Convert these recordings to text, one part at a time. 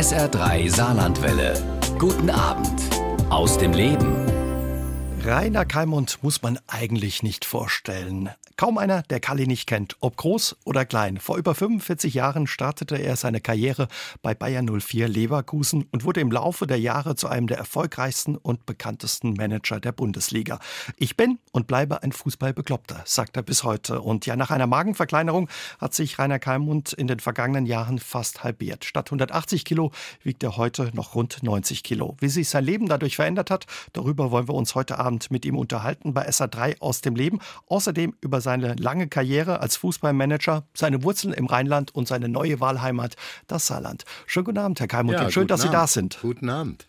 SR3 Saarlandwelle. Guten Abend aus dem Leben. Rainer Kalmund muss man eigentlich nicht vorstellen. Kaum einer, der Kalli nicht kennt, ob groß oder klein. Vor über 45 Jahren startete er seine Karriere bei Bayern 04 Leverkusen und wurde im Laufe der Jahre zu einem der erfolgreichsten und bekanntesten Manager der Bundesliga. Ich bin und bleibe ein Fußballbekloppter, sagt er bis heute. Und ja, nach einer Magenverkleinerung hat sich Rainer Kalmund in den vergangenen Jahren fast halbiert. Statt 180 Kilo wiegt er heute noch rund 90 Kilo. Wie sich sein Leben dadurch verändert hat, darüber wollen wir uns heute Abend mit ihm unterhalten bei SA3 aus dem Leben. Außerdem über seine lange Karriere als Fußballmanager, seine Wurzeln im Rheinland und seine neue Wahlheimat, das Saarland. Schönen guten Abend, Herr Kalmund. Ja, schön, dass Abend. Sie da sind. Guten Abend.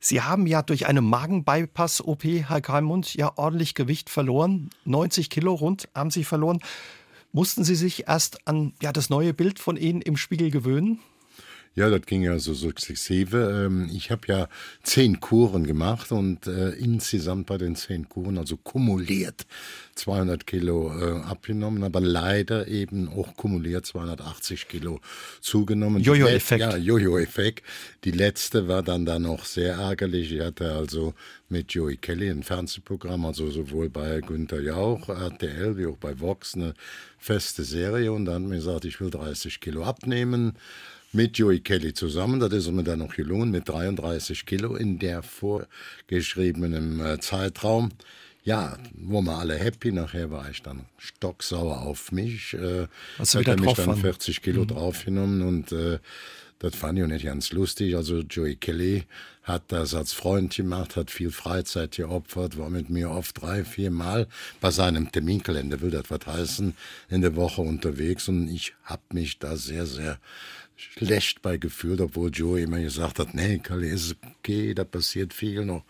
Sie haben ja durch eine Magenbypass-OP, Herr Kalmund, ja ordentlich Gewicht verloren. 90 Kilo rund haben Sie verloren. Mussten Sie sich erst an ja, das neue Bild von Ihnen im Spiegel gewöhnen? Ja, das ging ja so sukzessive. Ähm, ich habe ja zehn Kuren gemacht und äh, insgesamt bei den zehn Kuren, also kumuliert, 200 Kilo äh, abgenommen, aber leider eben auch kumuliert 280 Kilo zugenommen. Jojo-Effekt. Ja, Jojo-Effekt. Die letzte war dann da noch sehr ärgerlich. Ich hatte also mit Joey Kelly ein Fernsehprogramm, also sowohl bei Günther Jauch, RTL, wie auch bei Vox eine feste Serie und dann hat mir gesagt, ich will 30 Kilo abnehmen mit Joey Kelly zusammen. Das ist mir dann noch gelungen mit 33 Kilo in der vorgeschriebenen äh, Zeitraum. Ja, wo wir alle happy. Nachher war ich dann stocksauer auf mich. Äh, Hast du wieder mich dann waren? 40 Kilo mhm. draufgenommen und äh, das fand ich auch nicht ganz lustig. Also Joey Kelly hat das als Freund gemacht, hat viel Freizeit geopfert, war mit mir oft drei, vier Mal bei seinem Terminkalender, will das was heißen, in der Woche unterwegs. Und ich habe mich da sehr, sehr schlecht bei gefühlt, obwohl Joey immer gesagt hat, nee, Kelly, ist okay, da passiert viel noch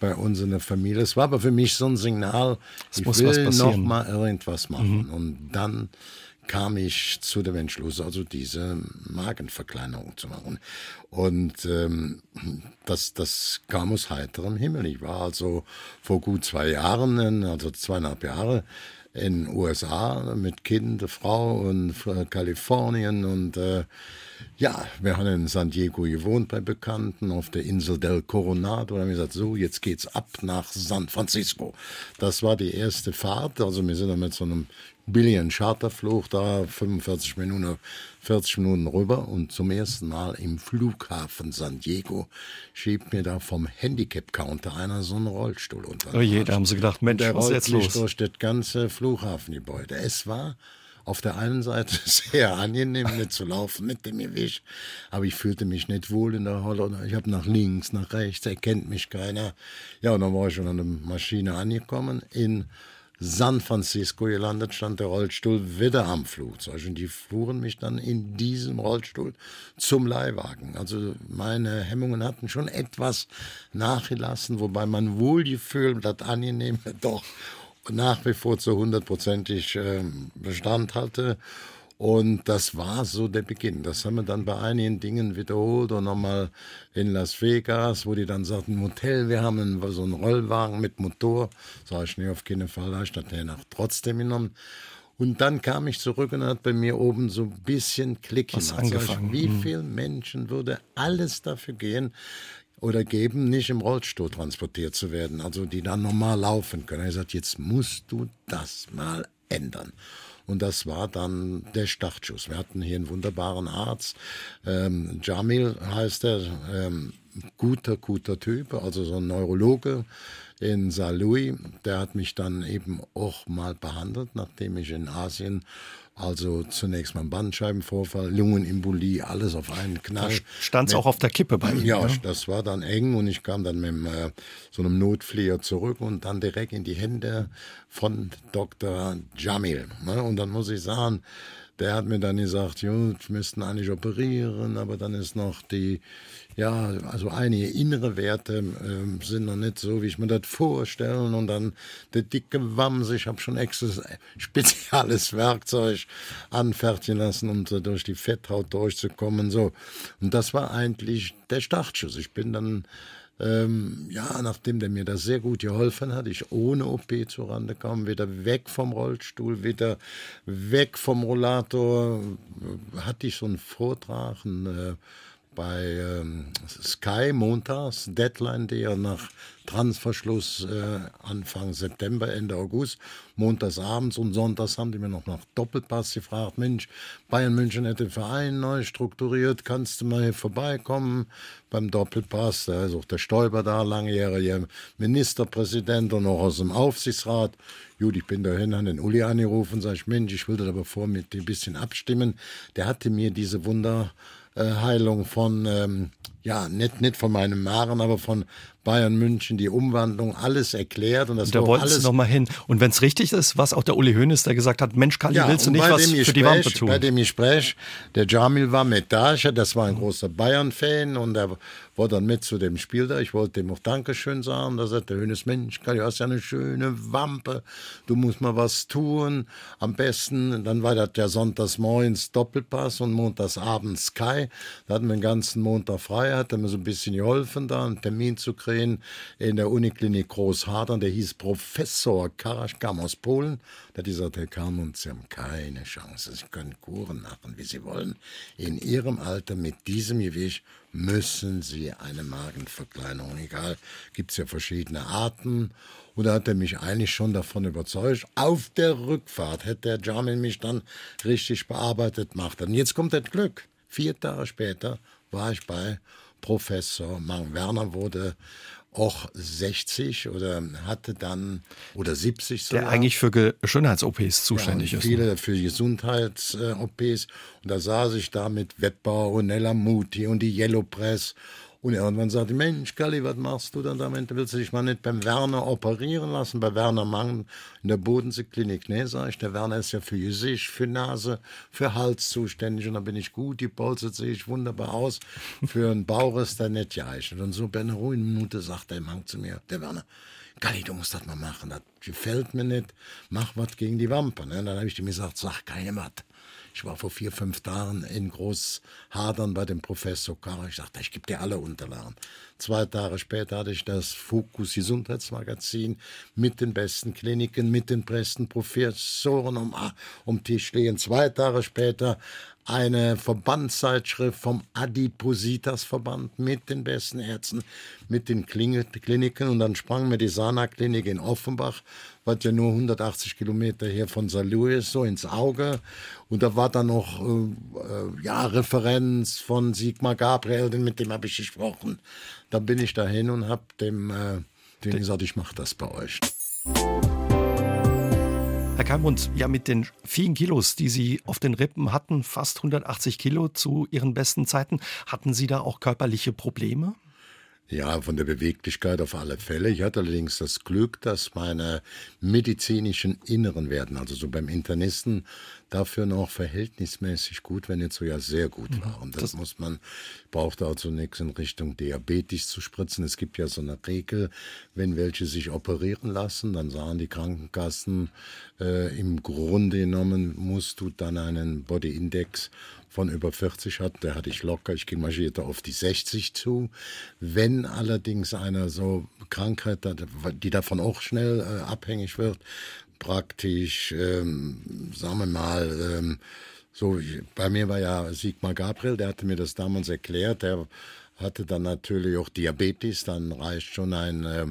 bei uns in der Familie. Es war aber für mich so ein Signal, es ich muss will noch mal irgendwas machen. Mhm. Und dann kam ich zu dem Entschluss, also diese Magenverkleinerung zu machen. Und ähm, das, das kam aus heiterem Himmel. Ich war also vor gut zwei Jahren, also zweieinhalb Jahre, in den USA mit Kind, Frau und Kalifornien und äh, ja, wir haben in San Diego gewohnt bei Bekannten auf der Insel del Coronado. Da haben gesagt, so, jetzt geht's ab nach San Francisco. Das war die erste Fahrt. Also wir sind dann mit so einem billigen Charterflug da 45 Minuten, 40 Minuten rüber und zum ersten Mal im Flughafen San Diego schiebt mir da vom Handicap-Counter einer so einen Rollstuhl unter. Oh je, da haben sie gedacht, Mensch, der was ist jetzt los? durch das ganze Flughafengebäude. Es war auf der einen Seite sehr angenehm, nicht zu laufen mit dem Gewicht, aber ich fühlte mich nicht wohl in der Halle. Ich habe nach links, nach rechts, erkennt mich keiner. Ja, und dann war ich schon an der Maschine angekommen in San Francisco gelandet, stand der Rollstuhl wieder am Flugzeug und die fuhren mich dann in diesem Rollstuhl zum Leihwagen. Also meine Hemmungen hatten schon etwas nachgelassen, wobei mein Wohlgefühl, das Angenehme doch nach wie vor zu hundertprozentig äh, Bestand hatte. Und das war so der Beginn. Das haben wir dann bei einigen Dingen wiederholt und nochmal in Las Vegas, wo die dann sagten, Motel, wir haben einen, so einen Rollwagen mit Motor. Sag ich, nee, auf keinen Fall, da ich das danach trotzdem genommen. Und dann kam ich zurück und hat bei mir oben so ein bisschen Klick Was angefangen. wie Mhm. viele Menschen würde alles dafür gehen, oder geben, nicht im Rollstuhl transportiert zu werden, also die dann normal laufen können. Er sagt, jetzt musst du das mal ändern. Und das war dann der Startschuss. Wir hatten hier einen wunderbaren Arzt, ähm, Jamil heißt er, ähm, guter, guter Typ, also so ein Neurologe in St. Louis. Der hat mich dann eben auch mal behandelt, nachdem ich in Asien also zunächst mal einen Bandscheibenvorfall, Lungenembolie, alles auf einen Knall. Stand es auch auf der Kippe bei Ihnen? Ja, ne? das war dann eng und ich kam dann mit dem, äh, so einem Notflieger zurück und dann direkt in die Hände von Dr. Jamil. Ne? Und dann muss ich sagen, der hat mir dann gesagt, gut, müssten eigentlich operieren, aber dann ist noch die, ja, also einige innere Werte ähm, sind noch nicht so, wie ich mir das vorstelle. Und dann der dicke Wams, ich habe schon extra spezielles Werkzeug anfertigen lassen, um so durch die Fetthaut durchzukommen. So. Und das war eigentlich der Startschuss. Ich bin dann ähm, ja, nachdem der mir das sehr gut geholfen hat, ich ohne OP zurande kam, wieder weg vom Rollstuhl, wieder weg vom Rollator, äh, hatte ich so einen Vortrag, einen äh, bei ähm, Sky montags, Deadline Day nach Transverschluss äh, Anfang September, Ende August, montags abends und sonntags haben die mir noch nach Doppelpass gefragt, Mensch, Bayern München hätte den Verein neu strukturiert, kannst du mal hier vorbeikommen beim Doppelpass, da ist auch der Stoiber da, langjähriger Ministerpräsident und auch aus dem Aufsichtsrat. Gut, ich bin dahin an den Uli angerufen, sag ich, Mensch, ich will das aber vor mit dir ein bisschen abstimmen. Der hatte mir diese Wunderheilung von, ähm, ja, nicht, nicht von meinem Maren, aber von Bayern München, die Umwandlung, alles erklärt. Und das und da wollten Sie nochmal hin. Und wenn es richtig ist, was auch der Uli Hoeneß, der gesagt hat, Mensch, Kalli, ja, willst du nicht was für Gespräch, die Wampe tun? Bei dem Gespräch, der Jamil war mit da, das war ein großer Bayern-Fan und er war dann mit zu dem Spiel da. Ich wollte ihm auch Dankeschön sagen. Da sagt der Hönes, Mensch, Kalli, du hast ja eine schöne Wampe, du musst mal was tun. Am besten, dann war das der Sonntagsmorgens Doppelpass und montagsabends Sky. Da hatten wir den ganzen Montag frei, hat er mir so ein bisschen geholfen, da einen Termin zu kriegen gesehen in der Uniklinik Großhadern, der hieß Professor Karasch, kam aus Polen. Da hat gesagt, Herr Kamund, Sie haben keine Chance. Sie können Kuren machen, wie Sie wollen. In Ihrem Alter mit diesem Gewicht müssen Sie eine Magenverkleinerung. Egal, gibt es ja verschiedene Arten. Und da hat er mich eigentlich schon davon überzeugt. Auf der Rückfahrt hätte der Jamil mich dann richtig bearbeitet gemacht. Und jetzt kommt das Glück. Vier Tage später war ich bei Professor Mang Werner wurde auch 60 oder hatte dann oder 70 sogar. Der eigentlich für Schönheits-OPs zuständig ja, ist. Viele für Gesundheits-OPs. Und da saß ich da mit Wettbau und Nella Muti und die Yellow Press und irgendwann sagte Mensch, Galli, was machst du dann damit? Willst du dich mal nicht beim Werner operieren lassen, bei Werner Mang in der Bodenseeklinik? Nee, sag ich, der Werner ist ja für Gesicht, für Nase, für Hals zuständig und da bin ich gut, die polstert sich wunderbar aus. Für einen Bauch ist der nicht geeignet. Und so bei einer ruhigen Minute sagt der Mang zu mir, der Werner, Galli, du musst das mal machen, das gefällt mir nicht, mach was gegen die Wampe. Ne? Dann habe ich ihm gesagt, sag keine was. Ich war vor vier, fünf Tagen in Großhadern bei dem Professor Karr. Ich sagte, ich gebe dir alle Unterlagen. Zwei Tage später hatte ich das Fokus Gesundheitsmagazin mit den besten Kliniken, mit den besten Professoren um, um Tisch liegen. Zwei Tage später eine Verbandszeitschrift vom Adipositas-Verband mit den besten Ärzten, mit den Kliniken. Und dann sprang mir die Sana-Klinik in Offenbach, was ja nur 180 Kilometer hier von St. Louis, so ins Auge. Und da war dann noch äh, äh ja, Referenz von Sigmar Gabriel, mit dem habe ich gesprochen. Da bin ich dahin und habe dem, äh, dem gesagt, ich mache das bei euch. Herr Kalmund, ja mit den vielen Kilos, die Sie auf den Rippen hatten, fast 180 Kilo zu Ihren besten Zeiten, hatten Sie da auch körperliche Probleme? Ja, von der Beweglichkeit auf alle Fälle. Ich hatte allerdings das Glück, dass meine medizinischen inneren Werten, also so beim Internisten, dafür noch verhältnismäßig gut, wenn nicht sogar sehr gut mhm. waren. Das, das muss man, braucht also nichts in Richtung Diabetes zu spritzen. Es gibt ja so eine Regel, wenn welche sich operieren lassen, dann sagen die Krankenkassen, äh, im Grunde genommen musst du dann einen Body Index von über 40 hat, der hatte ich locker, ich marschierte auf die 60 zu. Wenn allerdings einer so Krankheit, die davon auch schnell äh, abhängig wird, praktisch, ähm, sagen wir mal, ähm, so, bei mir war ja Sigmar Gabriel, der hatte mir das damals erklärt, der hatte dann natürlich auch Diabetes, dann reicht schon ein äh,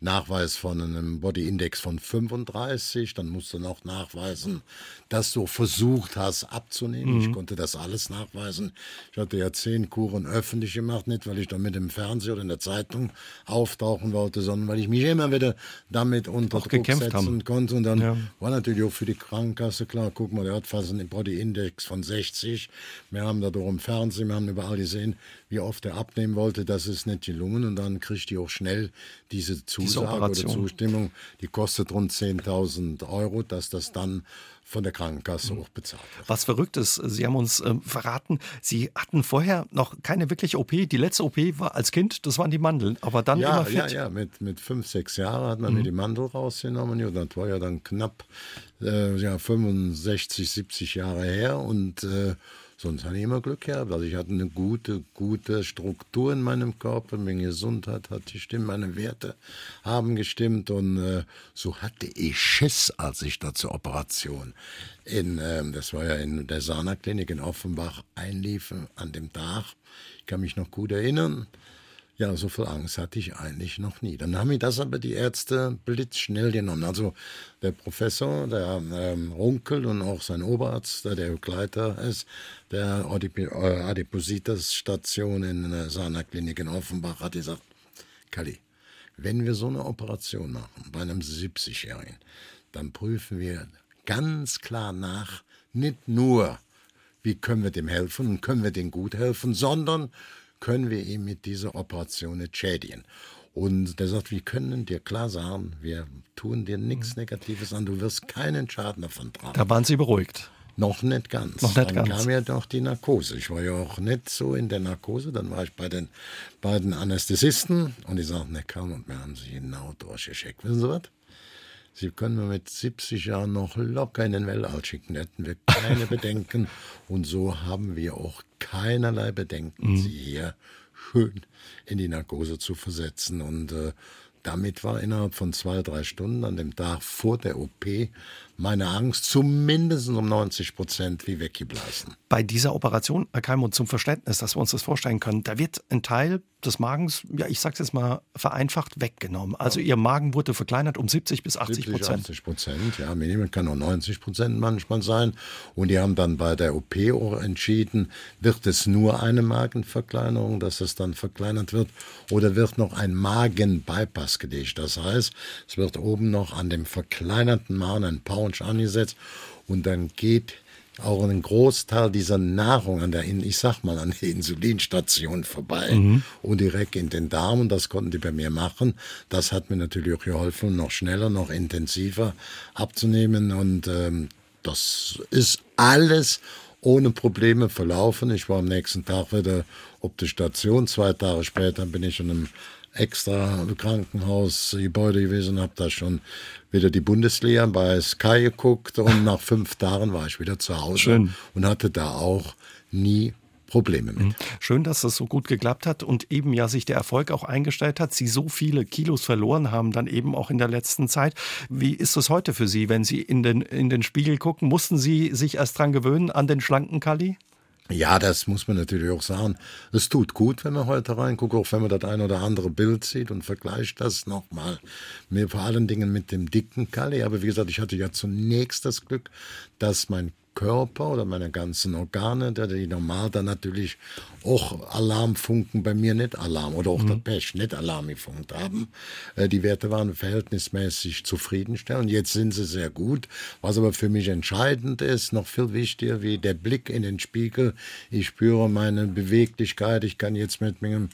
Nachweis von einem Body Index von 35, dann musst du noch nachweisen, dass du versucht hast abzunehmen. Mhm. Ich konnte das alles nachweisen. Ich hatte ja zehn Kuren öffentlich gemacht, nicht weil ich damit im Fernsehen oder in der Zeitung auftauchen wollte, sondern weil ich mich immer wieder damit unter auch Druck setzen haben. konnte. Und dann ja. war natürlich auch für die Krankenkasse klar, guck mal, der hat fast einen Body Index von 60. Wir haben da im Fernsehen, wir haben überall gesehen, wie oft er abnehmen wollte. Das ist nicht gelungen. Und dann kriegt die auch schnell diese Zusage diese oder Zustimmung. Die kostet rund 10.000 Euro, dass das dann von der Krankenkasse auch bezahlt wird. Was verrückt ist, Sie haben uns äh, verraten, Sie hatten vorher noch keine wirkliche OP. Die letzte OP war als Kind, das waren die Mandeln, aber dann ja, immer fit. Ja, ja, mit, mit fünf, sechs Jahren hat man mhm. mir die Mandel rausgenommen. Ja, das war ja dann knapp äh, ja, 65, 70 Jahre her und äh, Sonst habe ich immer Glück gehabt. Also ich hatte eine gute, gute Struktur in meinem Körper, meine Gesundheit hat gestimmt, meine Werte haben gestimmt und äh, so hatte ich Schiss, als ich da zur Operation in, äh, das war ja in der Sana-Klinik in Offenbach, einlief an dem Tag. Ich kann mich noch gut erinnern. Ja, so viel Angst hatte ich eigentlich noch nie. Dann haben mir das aber die Ärzte blitzschnell genommen. Also der Professor, der ähm, Runkel und auch sein Oberarzt, der, der Begleiter ist, der äh, Adipositas-Station in der Sana Klinik in Offenbach, hat gesagt, Kali, wenn wir so eine Operation machen bei einem 70-Jährigen, dann prüfen wir ganz klar nach, nicht nur, wie können wir dem helfen und können wir dem gut helfen, sondern können wir ihn mit dieser Operation nicht schädigen. Und der sagt, wir können dir klar sagen, wir tun dir nichts Negatives an, du wirst keinen Schaden davon tragen. Da waren Sie beruhigt. Noch nicht ganz. Noch nicht dann ganz. kam ja noch die Narkose. Ich war ja auch nicht so in der Narkose. Dann war ich bei den beiden Anästhesisten und die sagten, ne, kaum und wir haben sie genau durchgeschickt. Wissen Sie was? Sie können mir mit 70 Jahren noch locker in den Weltall schicken. Da hätten wir keine Bedenken. Und so haben wir auch keinerlei Bedenken, sie hier schön in die Narkose zu versetzen. Und äh, damit war innerhalb von zwei, drei Stunden an dem Tag vor der OP meine Angst zumindest um 90 Prozent wie weggeblasen. Bei dieser Operation, Herr Keimund, zum Verständnis, dass wir uns das vorstellen können, da wird ein Teil des Magens, ja, ich sag's jetzt mal vereinfacht, weggenommen. Also Ihr Magen wurde verkleinert um 70 bis 80 70, Prozent. 80 Prozent, ja, Minimum kann auch 90 Prozent manchmal sein. Und die haben dann bei der OP auch entschieden, wird es nur eine Magenverkleinerung, dass es dann verkleinert wird, oder wird noch ein Magenbypass gelegt. Das heißt, es wird oben noch an dem verkleinerten Magen ein Pouch angesetzt und dann geht auch ein Großteil dieser Nahrung an der, ich sag mal, an der Insulinstation vorbei und direkt in den Darm. Und das konnten die bei mir machen. Das hat mir natürlich auch geholfen, noch schneller, noch intensiver abzunehmen. Und ähm, das ist alles ohne Probleme verlaufen. Ich war am nächsten Tag wieder auf der Station. Zwei Tage später bin ich in einem extra Krankenhausgebäude gewesen, habe da schon wieder die Bundesliga bei Sky geguckt und nach fünf Tagen war ich wieder zu Hause Schön. und hatte da auch nie Probleme mit. Schön, dass das so gut geklappt hat und eben ja sich der Erfolg auch eingestellt hat. Sie so viele Kilos verloren haben, dann eben auch in der letzten Zeit. Wie ist es heute für Sie, wenn Sie in den, in den Spiegel gucken? Mussten Sie sich erst dran gewöhnen an den schlanken Kali? Ja, das muss man natürlich auch sagen. Es tut gut, wenn man heute reinguckt, auch wenn man das ein oder andere Bild sieht und vergleicht das nochmal. Mir vor allen Dingen mit dem dicken Kalle. Aber wie gesagt, ich hatte ja zunächst das Glück, dass mein Körper oder meine ganzen Organe, die normal dann natürlich auch Alarmfunken bei mir nicht Alarm oder auch der Pech nicht Alarm gefunkt haben. Äh, Die Werte waren verhältnismäßig zufriedenstellend. Jetzt sind sie sehr gut. Was aber für mich entscheidend ist, noch viel wichtiger wie der Blick in den Spiegel. Ich spüre meine Beweglichkeit. Ich kann jetzt mit meinem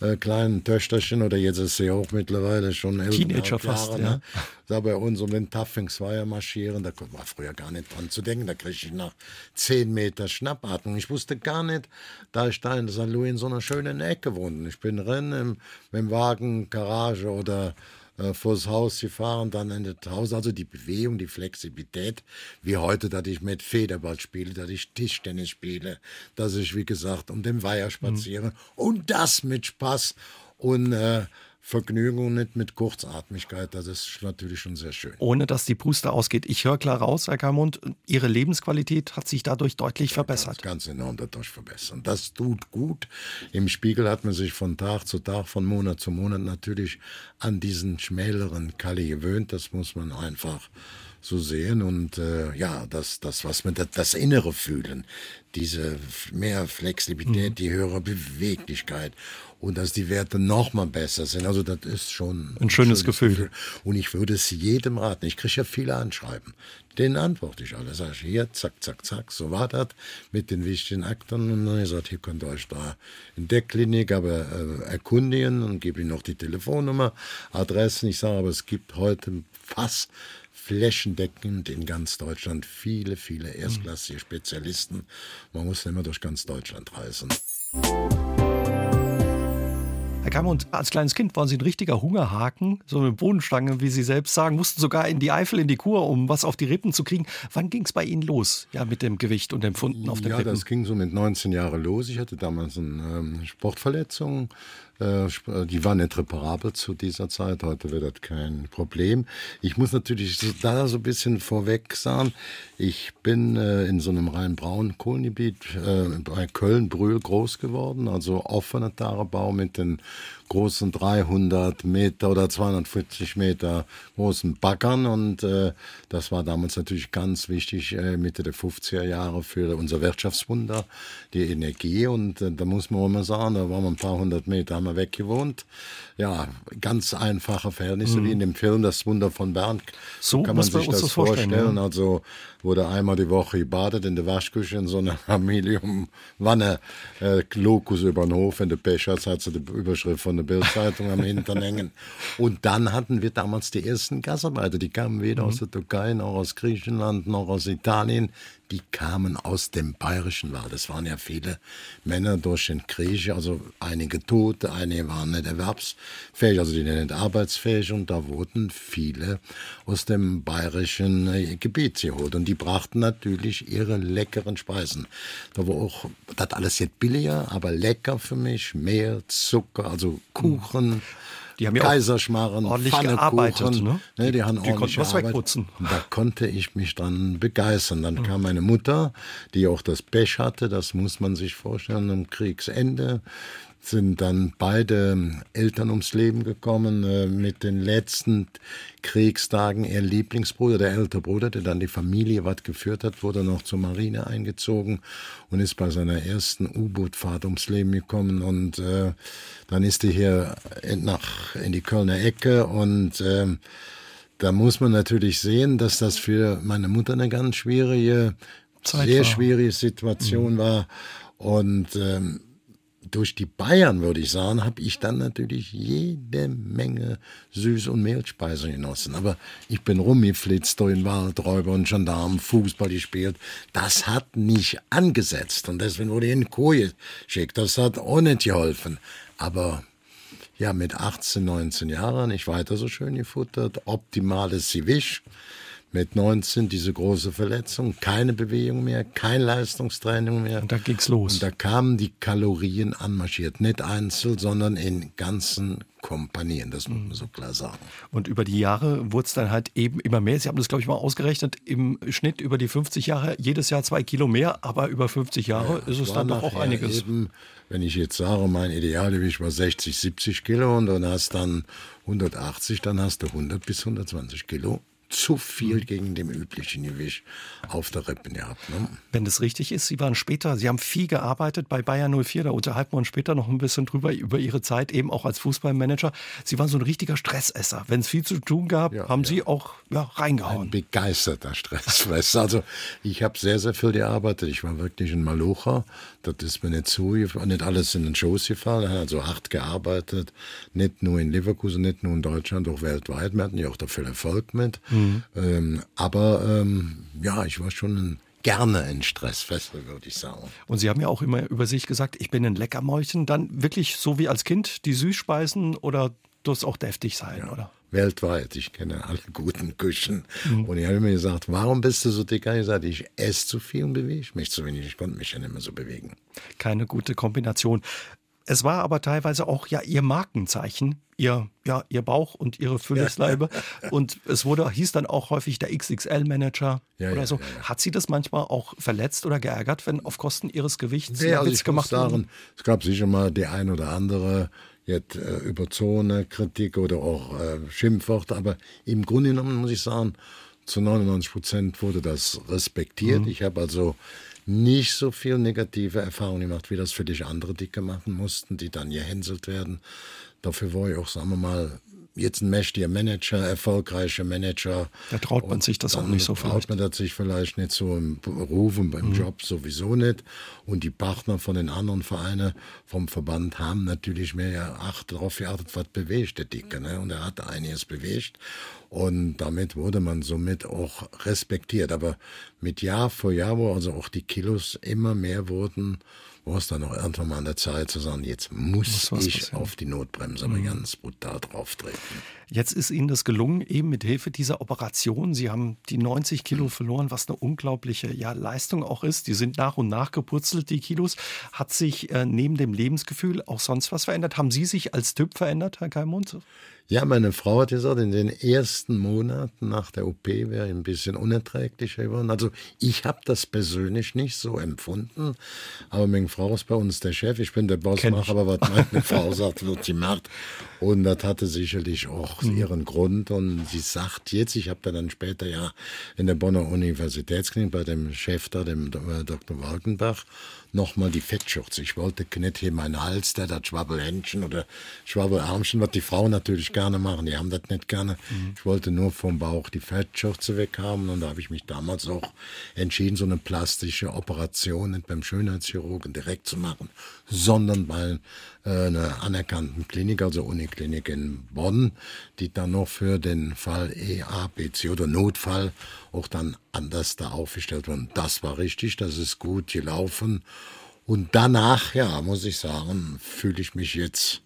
äh, kleinen Töchterchen oder jetzt ist sie auch mittlerweile schon elf Teenager fast, Jahre, ja. ne? da bei uns um den Taffing-Zweier marschieren, da war früher gar nicht dran zu denken, da kriege ich nach zehn Meter Schnappatmung. Ich wusste gar nicht, da ich da in St. Louis in so einer schönen Ecke wohne. Ich bin drin im, mit dem Wagen, Garage oder äh, vors Haus gefahren, dann in das Haus. Also die Bewegung, die Flexibilität, wie heute, dass ich mit Federball spiele, dass ich Tischtennis spiele, dass ich, wie gesagt, um den Weiher spaziere und das mit Spaß und äh, Vergnügung, nicht mit Kurzatmigkeit. Das ist natürlich schon sehr schön. Ohne dass die Puste ausgeht. Ich höre klar raus, Herr Kamund, Ihre Lebensqualität hat sich dadurch deutlich verbessert. Ganz enorm dadurch verbessern. Das tut gut. Im Spiegel hat man sich von Tag zu Tag, von Monat zu Monat natürlich an diesen schmäleren Kali gewöhnt. Das muss man einfach so sehen. Und äh, ja, das, das, was man das, das Innere fühlen, diese mehr Flexibilität, die höhere Beweglichkeit und dass die Werte noch mal besser sind. Also das ist schon Ein schönes Gefühl. Und ich würde es jedem raten. Ich kriege ja viele Anschreiben. Den antworte ich alle. Sag ich, hier, zack, zack, zack, so war das mit den wichtigen Akten. Und dann gesagt, hier könnt ihr euch da in der Klinik aber äh, erkundigen und gebe Ihnen noch die Telefonnummer, Adressen. Ich sage aber, es gibt heute fast flächendeckend in ganz Deutschland viele, viele erstklassige Spezialisten. Man muss immer durch ganz Deutschland reisen. Herr Kammerund, als kleines Kind waren Sie ein richtiger Hungerhaken, so eine Bohnenstange, wie Sie selbst sagen, mussten sogar in die Eifel, in die Kur, um was auf die Rippen zu kriegen. Wann ging es bei Ihnen los, ja, mit dem Gewicht und dem Funden auf den ja, Rippen? Ja, das ging so mit 19 Jahren los. Ich hatte damals eine ähm, Sportverletzung. Äh, die war nicht reparabel zu dieser Zeit. Heute wird das kein Problem. Ich muss natürlich da so ein bisschen vorweg sagen, ich bin äh, in so einem rein braunen Kohlengebiet äh, bei Köln-Brühl groß geworden, also offener Tagebau mit den großen 300 Meter oder 240 Meter großen Baggern und äh, das war damals natürlich ganz wichtig, äh, Mitte der 50er Jahre für unser Wirtschaftswunder, die Energie und äh, da muss man auch mal sagen, da waren wir ein paar hundert Meter, haben wir weggewohnt. Ja, ganz einfache Verhältnisse, mhm. wie in dem Film Das Wunder von Bern. So kann man sich das, vorstellen. vorstellen ja. Also wurde einmal die Woche gebadet in der Waschküche in so einer Familienwanne, äh, Lokus über den Hof, wenn der Pech hat, hat sie die Überschrift von der Bildzeitung am Hintern hängen. Und dann hatten wir damals die ersten Gasarbeiter, die kamen weder mhm. aus der Türkei, noch aus Griechenland, noch aus Italien die kamen aus dem bayerischen Wald. Es waren ja viele Männer durch den Krieg, also einige tot, einige waren nicht erwerbsfähig, also die nicht arbeitsfähig und da wurden viele aus dem bayerischen äh, Gebiet geholt und die brachten natürlich ihre leckeren Speisen. Da war auch, das alles jetzt billiger, aber lecker für mich, mehr Zucker, also Kuchen. Die haben ja Kaiserschmarren, ordentlich gearbeitet, ne? ne? Die haben die ordentlich was wegputzen. Da konnte ich mich dran begeistern. Dann mhm. kam meine Mutter, die auch das Pech hatte, das muss man sich vorstellen, am Kriegsende sind dann beide Eltern ums Leben gekommen. Äh, mit den letzten Kriegstagen ihr Lieblingsbruder, der ältere Bruder, der dann die Familie was geführt hat, wurde noch zur Marine eingezogen und ist bei seiner ersten U-Boot-Fahrt ums Leben gekommen. Und äh, dann ist er hier nach in die Kölner Ecke und äh, da muss man natürlich sehen, dass das für meine Mutter eine ganz schwierige, Zeit sehr war. schwierige Situation mhm. war. Und ähm, durch die Bayern, würde ich sagen, habe ich dann natürlich jede Menge Süß- und Mehlspeisen genossen. Aber ich bin rumgeflitzt durch den Wald, Räuber und Gendarmen, Fußball gespielt. Das hat nicht angesetzt. Und deswegen wurde ich in Koje geschickt. Das hat auch nicht geholfen. Aber ja, mit 18, 19 Jahren nicht weiter so schön gefuttert. Optimales Sivisch mit 19 diese große Verletzung, keine Bewegung mehr, kein Leistungstraining mehr. Und da ging's los. Und da kamen die Kalorien anmarschiert, nicht einzeln, sondern in ganzen Kompanien, das muss man so klar sagen. Und über die Jahre wurde es dann halt eben immer mehr. Sie haben das, glaube ich, mal ausgerechnet, im Schnitt über die 50 Jahre, jedes Jahr zwei Kilo mehr, aber über 50 Jahre ja, ist es dann doch auch einiges. Eben, wenn ich jetzt sage, mein Idealgewicht war 60, 70 Kilo und dann hast dann 180, dann hast du 100 bis 120 Kilo zu viel gegen dem üblichen Gewicht auf der Rippen gehabt. Ne? Wenn das richtig ist, Sie waren später, Sie haben viel gearbeitet bei Bayern 04, da unterhalten wir uns später noch ein bisschen drüber, über Ihre Zeit eben auch als Fußballmanager. Sie waren so ein richtiger Stressesser. Wenn es viel zu tun gab, ja, haben ja. Sie auch ja, reingehauen. Ein begeisterter Stressfresser. Also ich habe sehr, sehr viel gearbeitet. Ich war wirklich ein Malocher. Das ist mir nicht so, nicht alles in den Schoß gefallen. Also hart gearbeitet. Nicht nur in Leverkusen, nicht nur in Deutschland, auch weltweit. Wir hatten ja auch dafür Erfolg mit. Mhm. Mhm. Ähm, aber ähm, ja, ich war schon ein gerne ein Stressfessel, würde ich sagen. Und Sie haben ja auch immer über sich gesagt, ich bin ein Leckermäulchen. Dann wirklich so wie als Kind die Süßspeisen oder das auch deftig sein, ja. oder? Weltweit. Ich kenne alle guten Küchen. Mhm. Und ich habe mir gesagt, warum bist du so dick? Ich gesagt, ich esse zu viel und bewege mich zu wenig. Ich konnte mich ja nicht mehr so bewegen. Keine gute Kombination. Es war aber teilweise auch ja ihr Markenzeichen, ihr, ja, ihr Bauch und ihre Füllesleibe. Ja. Und es wurde, hieß dann auch häufig der XXL-Manager ja, oder so. Hat sie das manchmal auch verletzt oder geärgert, wenn auf Kosten ihres Gewichts nee, also Witz gemacht wurde? Es gab sicher mal die ein oder andere jetzt äh, überzogene Kritik oder auch äh, Schimpfworte, aber im Grunde genommen muss ich sagen, zu 99 Prozent wurde das respektiert. Mhm. Ich habe also nicht so viel negative Erfahrungen gemacht, wie das für dich andere Dicke machen mussten, die dann gehänselt werden. Dafür war ich auch, sagen wir mal, jetzt ein mächtiger Manager, erfolgreicher Manager. Da traut man sich das auch nicht so traut vielleicht. man das sich vielleicht nicht so im Beruf und beim mhm. Job sowieso nicht. Und die Partner von den anderen Vereinen vom Verband haben natürlich mehr Acht darauf geachtet, was bewegt der Dicke. Ne? Und er hat einiges bewegt. Und damit wurde man somit auch respektiert. Aber mit Jahr vor Jahr, wo also auch die Kilos immer mehr wurden, war es dann noch irgendwann mal an der Zeit zu sagen, jetzt muss, muss ich passieren. auf die Notbremse aber mhm. ganz brutal drauf treten. Jetzt ist Ihnen das gelungen, eben mit Hilfe dieser Operation. Sie haben die 90 Kilo mhm. verloren, was eine unglaubliche ja, Leistung auch ist. Die sind nach und nach gepurzelt, die Kilos. Hat sich äh, neben dem Lebensgefühl auch sonst was verändert? Haben Sie sich als Typ verändert, Herr Keimund? Ja, meine Frau hat gesagt, in den ersten Monaten nach der OP wäre ich ein bisschen unerträglicher geworden. Also ich habe das persönlich nicht so empfunden, aber meine Frau ist bei uns der Chef. Ich bin der Boss, mache aber was meine Frau sagt, wird sie macht. Und das hatte sicherlich auch mhm. ihren Grund. Und sie sagt jetzt, ich habe da dann später ja in der Bonner Universitätsklinik bei dem Chef da, dem Dr. Walkenbach, nochmal die Fettschürze. Ich wollte nicht hier meinen Hals, der das Schwabbelhändchen oder Schwabbelarmchen, was die Frauen natürlich gerne machen, die haben das nicht gerne. Mhm. Ich wollte nur vom Bauch die Fettschürze weghaben und da habe ich mich damals auch entschieden, so eine plastische Operation beim Schönheitschirurgen direkt zu machen, sondern bei äh, einer anerkannten Klinik, also Uniklinik in Bonn, die dann noch für den Fall EABC oder Notfall auch dann anders da aufgestellt wurden. Das war richtig, das ist gut gelaufen. Und danach, ja, muss ich sagen, fühle ich mich jetzt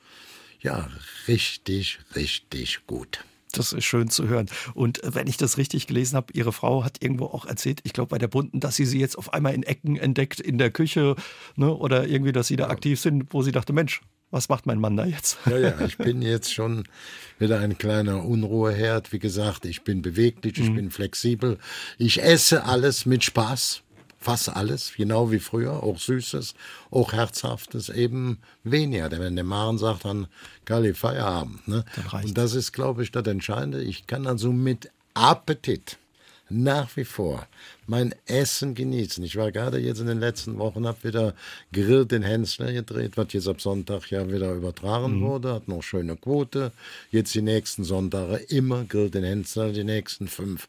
ja richtig, richtig gut. Das ist schön zu hören. Und wenn ich das richtig gelesen habe, Ihre Frau hat irgendwo auch erzählt, ich glaube bei der Bunten, dass sie sie jetzt auf einmal in Ecken entdeckt, in der Küche ne, oder irgendwie, dass sie da ja. aktiv sind, wo sie dachte, Mensch, was macht mein Mann da jetzt? Ja, ja, ich bin jetzt schon wieder ein kleiner Unruheherd. Wie gesagt, ich bin beweglich, ich mhm. bin flexibel. Ich esse alles mit Spaß. Fast alles, genau wie früher, auch Süßes, auch Herzhaftes, eben weniger. Denn wenn der Maren sagt, dann Kali, Feierabend. Ne? Und das ist, glaube ich, das Entscheidende. Ich kann also mit Appetit nach wie vor mein Essen genießen. Ich war gerade jetzt in den letzten Wochen, habe wieder Grill den Hensler gedreht, was jetzt ab Sonntag ja wieder übertragen mhm. wurde, hat noch schöne Quote. Jetzt die nächsten Sonntage immer Grill den Hensler, die nächsten fünf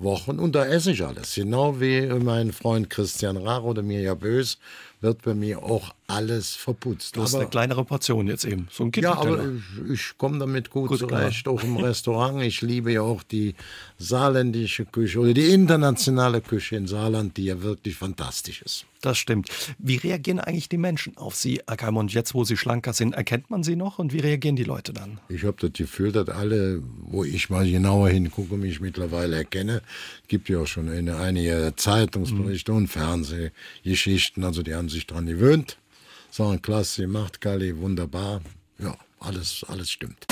Wochen. Und da esse ich alles. Genau wie mein Freund Christian Raro oder Mirja Bös wird bei mir auch alles verputzt. Du hast aber, eine kleinere Portion jetzt eben, so ein Ja, aber ich, ich komme damit gut, gut zurecht, auch im Restaurant. Ich liebe ja auch die saarländische Küche oder die internationale Küche in Saarland, die ja wirklich fantastisch ist. Das stimmt. Wie reagieren eigentlich die Menschen auf Sie, Herr Keimund? Jetzt, wo Sie schlanker sind, erkennt man Sie noch und wie reagieren die Leute dann? Ich habe das Gefühl, dass alle, wo ich mal genauer hingucke, mich mittlerweile erkenne. Es gibt ja auch schon eine, einige Zeitungsberichte mhm. und Fernsehgeschichten, also die haben sich daran gewöhnt sagen, klasse, macht Kali, wunderbar. Ja, alles, alles stimmt.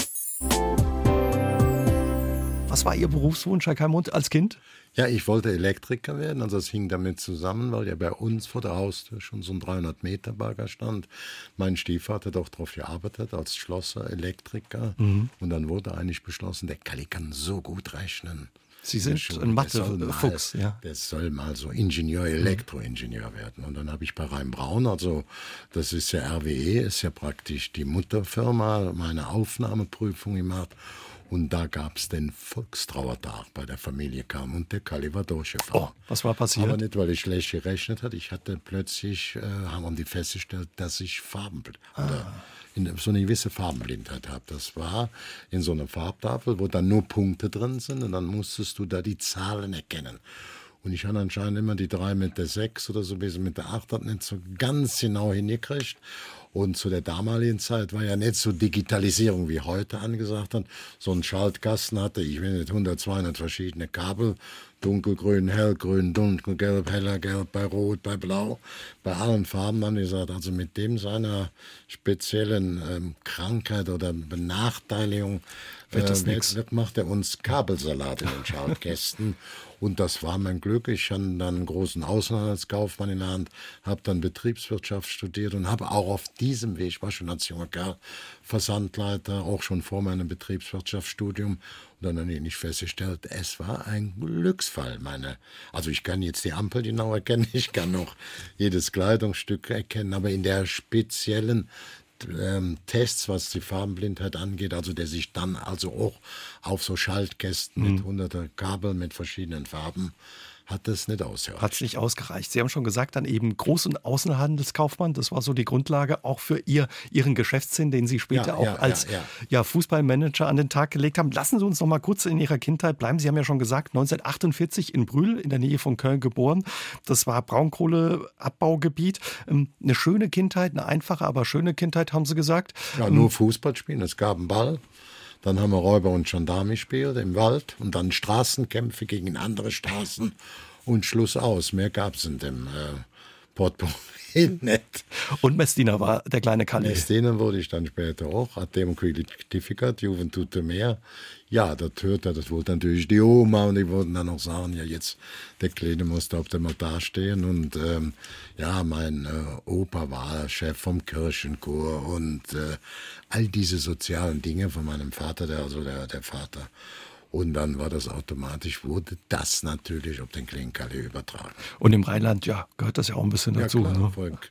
Was war Ihr Berufswunsch, Herr Keimund, als Kind? Ja, ich wollte Elektriker werden, also es hing damit zusammen, weil ja bei uns vor der Haustür schon so ein 300 Meter Bagger stand. Mein Stiefvater hat auch darauf gearbeitet als Schlosser, Elektriker. Mhm. Und dann wurde eigentlich beschlossen, der Kali kann so gut rechnen. Sie sind ein Mathe-Fuchs, ja. Der soll mal so Ingenieur, Elektroingenieur werden. Und dann habe ich bei Rhein-Braun, also das ist ja RWE, ist ja praktisch die Mutterfirma, meine Aufnahmeprüfung gemacht. Und da gab es den Volkstrauertag bei der Familie kam und der Kali war durchgefahren. Oh, was war passiert? Aber nicht, weil ich schlecht gerechnet hatte. Ich hatte plötzlich, äh, haben die festgestellt, dass ich Farben ah in so eine gewisse Farbenblindheit habe. Das war in so einer Farbtafel, wo dann nur Punkte drin sind und dann musstest du da die Zahlen erkennen. Und ich habe anscheinend immer die drei mit der sechs oder so bis mit der acht hat nicht so ganz genau hingekriegt. Und zu der damaligen Zeit war ja nicht so Digitalisierung wie heute angesagt hat. So ein Schaltkasten hatte, ich will nicht 100, 200 verschiedene Kabel dunkelgrün, hellgrün, dunkelgelb, heller gelb, bei rot, bei blau, bei allen Farben haben die gesagt, also mit dem seiner speziellen ähm, Krankheit oder Benachteiligung wird, das äh, wird, wird, macht er uns Kabelsalat in den Schaltkästen. Und das war mein Glück. Ich hatte dann einen großen Außenhandelskaufmann in der Hand, habe dann Betriebswirtschaft studiert und habe auch auf diesem Weg, ich war schon als junger Kerl Versandleiter, auch schon vor meinem Betriebswirtschaftsstudium und dann habe ich festgestellt, es war ein Glücksfall. Meine, also ich kann jetzt die Ampel genau erkennen, ich kann noch jedes Kleidungsstück erkennen, aber in der speziellen ähm, Tests, was die Farbenblindheit angeht, also der sich dann also auch auf so Schaltkästen mhm. mit hunderter Kabel mit verschiedenen Farben hat das nicht ausgereicht. Hat es nicht ausgereicht. Sie haben schon gesagt, dann eben Groß- und Außenhandelskaufmann, das war so die Grundlage auch für ihr, Ihren Geschäftssinn, den Sie später Ja, auch ja, als ja, Fußballmanager an den Tag gelegt haben. Lassen Sie uns noch mal kurz in Ihrer Kindheit bleiben. Sie haben ja schon gesagt, 1948 in Brühl in der Nähe von Köln geboren. Das war Braunkohleabbaugebiet. Ähm, Eine schöne Kindheit, eine einfache, aber schöne Kindheit, haben Sie gesagt. Ja, nur Fußball spielen. Es gab einen Ball. Dann haben wir Räuber und Gendarme gespielt im Wald und dann Straßenkämpfe gegen andere Straßen und Schluss aus. Mehr gab es in dem äh, Potpourri nicht. Und Messdiener war der kleine Kalle. Aus denen wurde ich dann später auch, hat Demokratifikat, Juventud mehr. Ja, das hört er, das wollte natürlich die Oma und die wollten dann auch sagen, ja jetzt, der Kleine musste auf dem Altar stehen und ähm, ja, mein äh, Opa war Chef vom Kirchenchor und äh, all diese sozialen Dinge von meinem Vater, der also der, der Vater. Und dann war das automatisch, wurde das natürlich auf den kleinen Kalle übertragen. Und im Rheinland, ja, gehört das ja auch ein bisschen dazu. Ja, klar, ne? Volk.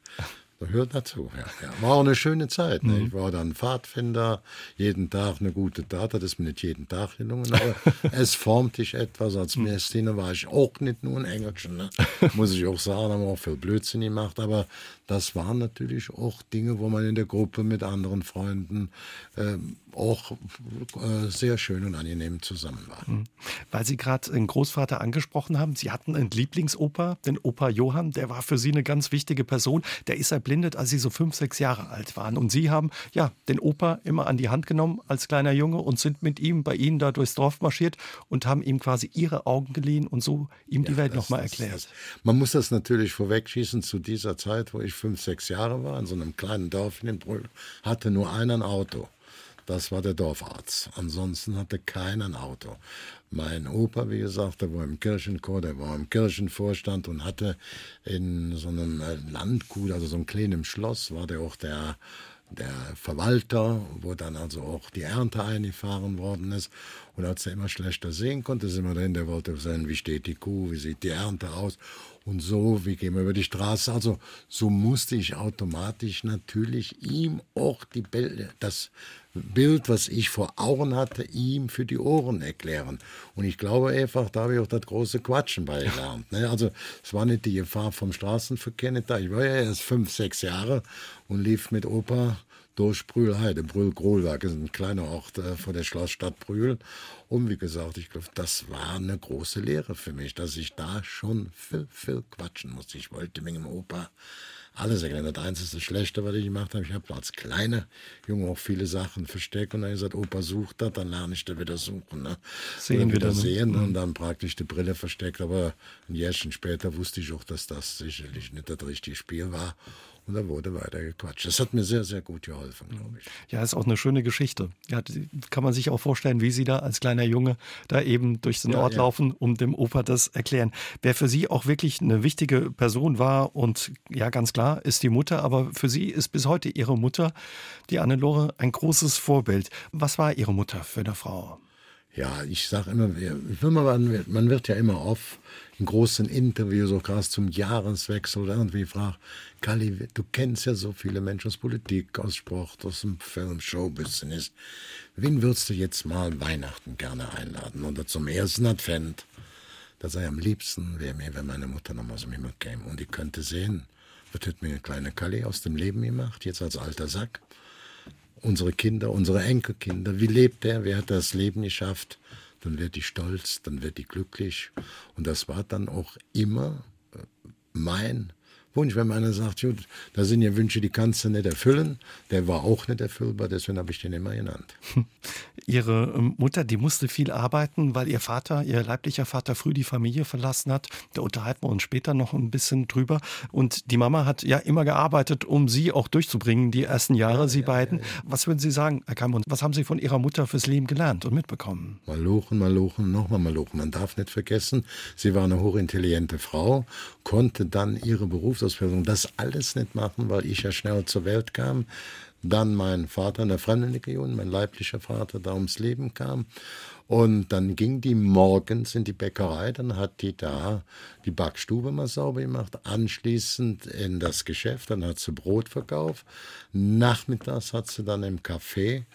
Das hört dazu, ja, ja. War auch eine schöne Zeit. Ne? Ich war dann Pfadfinder, jeden Tag eine gute Tat, das ist mir nicht jeden Tag gelungen, aber es formt dich etwas. Als Messdiener war ich auch nicht nur ein Engelchen, ne? muss ich auch sagen, haben wir auch viel Blödsinn gemacht, aber das waren natürlich auch Dinge, wo man in der Gruppe mit anderen Freunden ähm, auch äh, sehr schön und angenehm zusammen war. Weil Sie gerade einen Großvater angesprochen haben, Sie hatten einen Lieblingsopa, den Opa Johann, der war für Sie eine ganz wichtige Person. Der ist erblindet, als Sie so fünf, sechs Jahre alt waren. Und Sie haben ja den Opa immer an die Hand genommen als kleiner Junge und sind mit ihm bei Ihnen da durchs Dorf marschiert und haben ihm quasi Ihre Augen geliehen und so ihm die Welt nochmal erklärt. das- Man muss das natürlich vorwegschießen. Zu dieser Zeit, wo ich fünf, sechs Jahre war, in so einem kleinen Dorf in den Brühl, hatte nur einer ein Auto. Das war der Dorfarzt. Ansonsten hatte keiner ein Auto. Mein Opa, wie gesagt, der war im Kirchenchor, der war im Kirchenvorstand und hatte in so einem äh, Landgut, also so einem kleinen Schloss, war der auch der der Verwalter, wo dann also auch die Ernte eingefahren worden ist. Und als er immer schlechter sehen konnte, sind wir dahin, der wollte sehen, wie steht die Kuh, wie sieht die Ernte aus und so, wie gehen wir über die Straße. Also so musste ich automatisch natürlich ihm auch die Bil- das Bild, was ich vor Augen hatte, ihm für die Ohren erklären. Und ich glaube einfach, da habe ich auch das große Quatschen bei gelernt. Ne? Also es war nicht die Gefahr vom Straßenverkehr nicht da. Ich war ja erst fünf, sechs Jahre und lief mit Opa durch Brühlheide. Brühl-Grohlwerk ist ein kleiner Ort äh, vor der Schlossstadt Brühl. Und wie gesagt, ich glaube, das war eine große Lehre für mich, dass ich da schon viel, viel quatschen musste. Ich wollte mit dem Opa alles erklären. Das einzige Schlechte, was ich gemacht habe, ich habe als kleiner Junge auch viele Sachen versteckt und dann gesagt, Opa sucht das, dann lerne ich da wieder suchen. Ne? Sehen Oder wieder, ne? sehen und dann praktisch die Brille versteckt. Aber ein Jährchen später wusste ich auch, dass das sicherlich nicht das richtige Spiel war. Und da wurde weiter gequatscht. Das hat mir sehr, sehr gut geholfen, glaube ich. Ja, ist auch eine schöne Geschichte. Ja, kann man sich auch vorstellen, wie Sie da als kleiner Junge da eben durch den Ja, Ort ja. laufen, um dem Opa das erklären. Wer für Sie auch wirklich eine wichtige Person war und ja, ganz klar, ist die Mutter, aber für Sie ist bis heute Ihre Mutter, die Annelore, ein großes Vorbild. Was war Ihre Mutter für eine Frau? Ja, ich sage immer, man wird ja immer oft in großen Interviews, auch gerade zum Jahreswechsel irgendwie fragt, Kali, du kennst ja so viele Menschen aus Politik, aus Sport, aus dem Film, Showbusiness. Wen würdest du jetzt mal Weihnachten gerne einladen? Oder zum ersten Advent? Da sei am liebsten, wäre mir, wenn meine Mutter noch mal so mir käme und ich könnte sehen, was hat mir eine kleine Kali aus dem Leben gemacht, jetzt als alter Sack unsere Kinder, unsere Enkelkinder, wie lebt er, wer hat das Leben geschafft, dann wird die stolz, dann wird die glücklich. Und das war dann auch immer äh, mein Wunsch, wenn einer sagt, gut, da sind ja Wünsche, die kannst du nicht erfüllen, der war auch nicht erfüllbar, deswegen habe ich den immer genannt. Ihre ähm, Mutter, die musste viel arbeiten, weil ihr Vater, ihr leiblicher Vater, früh die Familie verlassen hat. Da unterhalten wir uns später noch ein bisschen drüber. Und die Mama hat ja immer gearbeitet, um sie auch durchzubringen, die ersten Jahre, sie beiden. Was würden Sie sagen, Herr Kaimund, was haben Sie von Ihrer Mutter fürs Leben gelernt und mitbekommen? Malochen, Malochen, nochmal Malochen. Man darf nicht vergessen, sie war eine hochintelligente Frau, konnte dann ihre Berufsausbildung, das alles nicht machen, weil ich ja schnell zur Welt kam. Dann mein Vater in der Fremdenlegion, mein leiblicher Vater, da ums Leben kam. Und dann ging die morgens in die Bäckerei, dann hat die da die Backstube mal sauber gemacht, anschließend in das Geschäft, dann hat sie Brot verkauft. Nachmittags hat sie dann im Café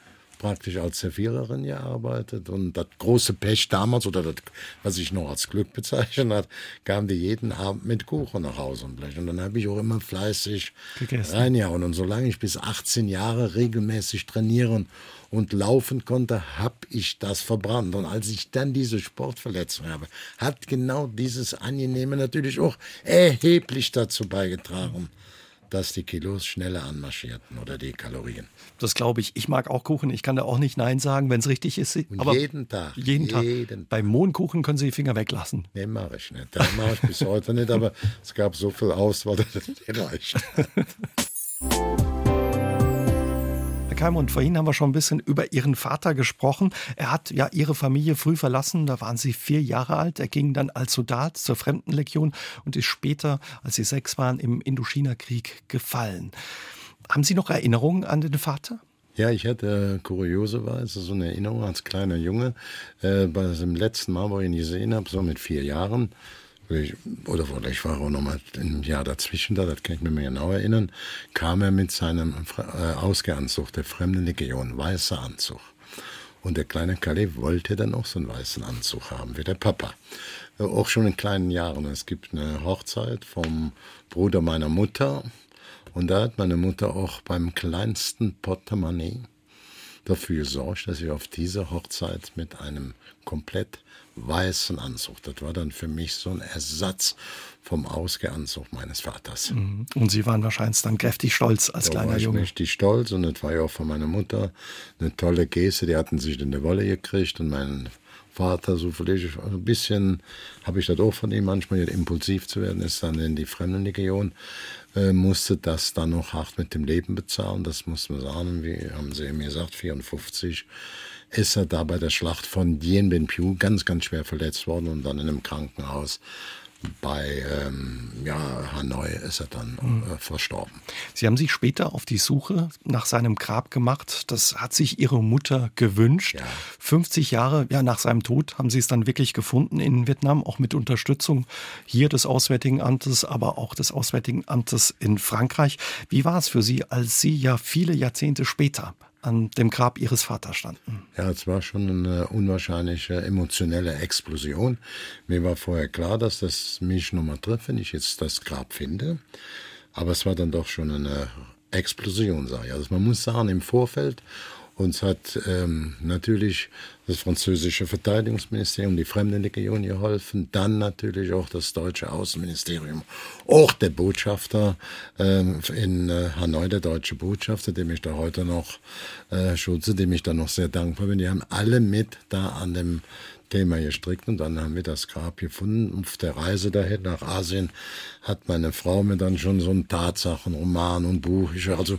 praktisch als Serviererin gearbeitet und das große Pech damals, oder das, was ich noch als Glück bezeichnet hat, kam die jeden Abend mit Kuchen nach Hause und Blech. Und dann habe ich auch immer fleißig Gegessen. reingehauen. Und solange ich bis 18 Jahre regelmäßig trainieren und laufen konnte, habe ich das verbrannt. Und als ich dann diese Sportverletzung habe, hat genau dieses Angenehme natürlich auch erheblich dazu beigetragen, dass die Kilos schneller anmarschierten oder die Kalorien. Das glaube ich. Ich mag auch Kuchen. Ich kann da auch nicht Nein sagen, wenn es richtig ist. Und Aber jeden Tag. jeden Tag. jeden Beim Mohnkuchen können Sie die Finger weglassen. Nee, mache ich nicht. Das mache ich bis heute nicht, aber es gab so viel Auswahl, dass das nicht reicht. Herr Keimund, vorhin haben wir schon ein bisschen über Ihren Vater gesprochen. Er hat ja Ihre Familie früh verlassen, da waren Sie vier Jahre alt. Er ging dann als Soldat zur Fremdenlegion und ist später, als Sie sechs waren, im Indochina-Krieg gefallen. Haben Sie noch Erinnerungen an den Vater? Ja, ich hatte äh, kurioserweise so eine Erinnerung als kleiner Junge, äh, bei dem letzten Mal, wo ich ihn gesehen habe, so mit vier Jahren, oder vielleicht war auch noch mal ein Jahr dazwischen da, das kann ich mir genau erinnern, kam er mit seinem äh, Ausgehanzug der Fremden Legion, weißer Anzug. Und der kleine Kalle wollte dann auch so einen weißen Anzug haben, wie der Papa. Äh, Auch schon in kleinen Jahren. Es gibt eine Hochzeit vom Bruder meiner Mutter. Und da hat meine Mutter auch beim kleinsten Portemonnaie dafür gesorgt, dass ich auf diese Hochzeit mit einem komplett weißen Anzug, das war dann für mich so ein Ersatz vom Ausgehanzug meines Vaters. Und Sie waren wahrscheinlich dann kräftig stolz als Da kleiner war ich Junge. richtig stolz und das war ja auch von meiner Mutter eine tolle Geste. Die hatten sich in der Wolle gekriegt und mein Vater, so vielleicht also ein bisschen habe ich das auch von ihm manchmal, impulsiv zu werden, ist dann in die Fremdenlegion, äh, musste das dann noch hart mit dem Leben bezahlen. Das muss man sagen, wie haben sie mir gesagt, 54 ist er da bei der Schlacht von Dien Bien Phu ganz, ganz schwer verletzt worden und dann in einem Krankenhaus bei ähm, ja, Hanoi ist er dann äh, verstorben. Sie haben sich später auf die Suche nach seinem Grab gemacht. Das hat sich Ihre Mutter gewünscht. Ja. 50 Jahre ja, nach seinem Tod haben Sie es dann wirklich gefunden in Vietnam, auch mit Unterstützung hier des Auswärtigen Amtes, aber auch des Auswärtigen Amtes in Frankreich. Wie war es für Sie, als Sie ja viele Jahrzehnte später an dem Grab Ihres Vaters standen? Ja, es war schon eine unwahrscheinliche emotionelle Explosion. Mir war vorher klar, dass das mich nochmal trifft, wenn ich jetzt das Grab finde. Aber es war dann doch schon eine Explosion, sage ich. Also man muss sagen, im Vorfeld uns hat ähm, natürlich das französische Verteidigungsministerium, die Fremdenlegion geholfen, dann natürlich auch das deutsche Außenministerium, auch der Botschafter ähm, in äh, Hanoi, der deutsche Botschafter, dem ich da heute noch äh, schütze, dem ich da noch sehr dankbar bin. Die haben alle mit da an dem Thema gestrickt und dann haben wir das Grab gefunden. Auf der Reise dahin nach Asien hat meine Frau mir dann schon so einen Tatsachenroman und Buch. Ich, also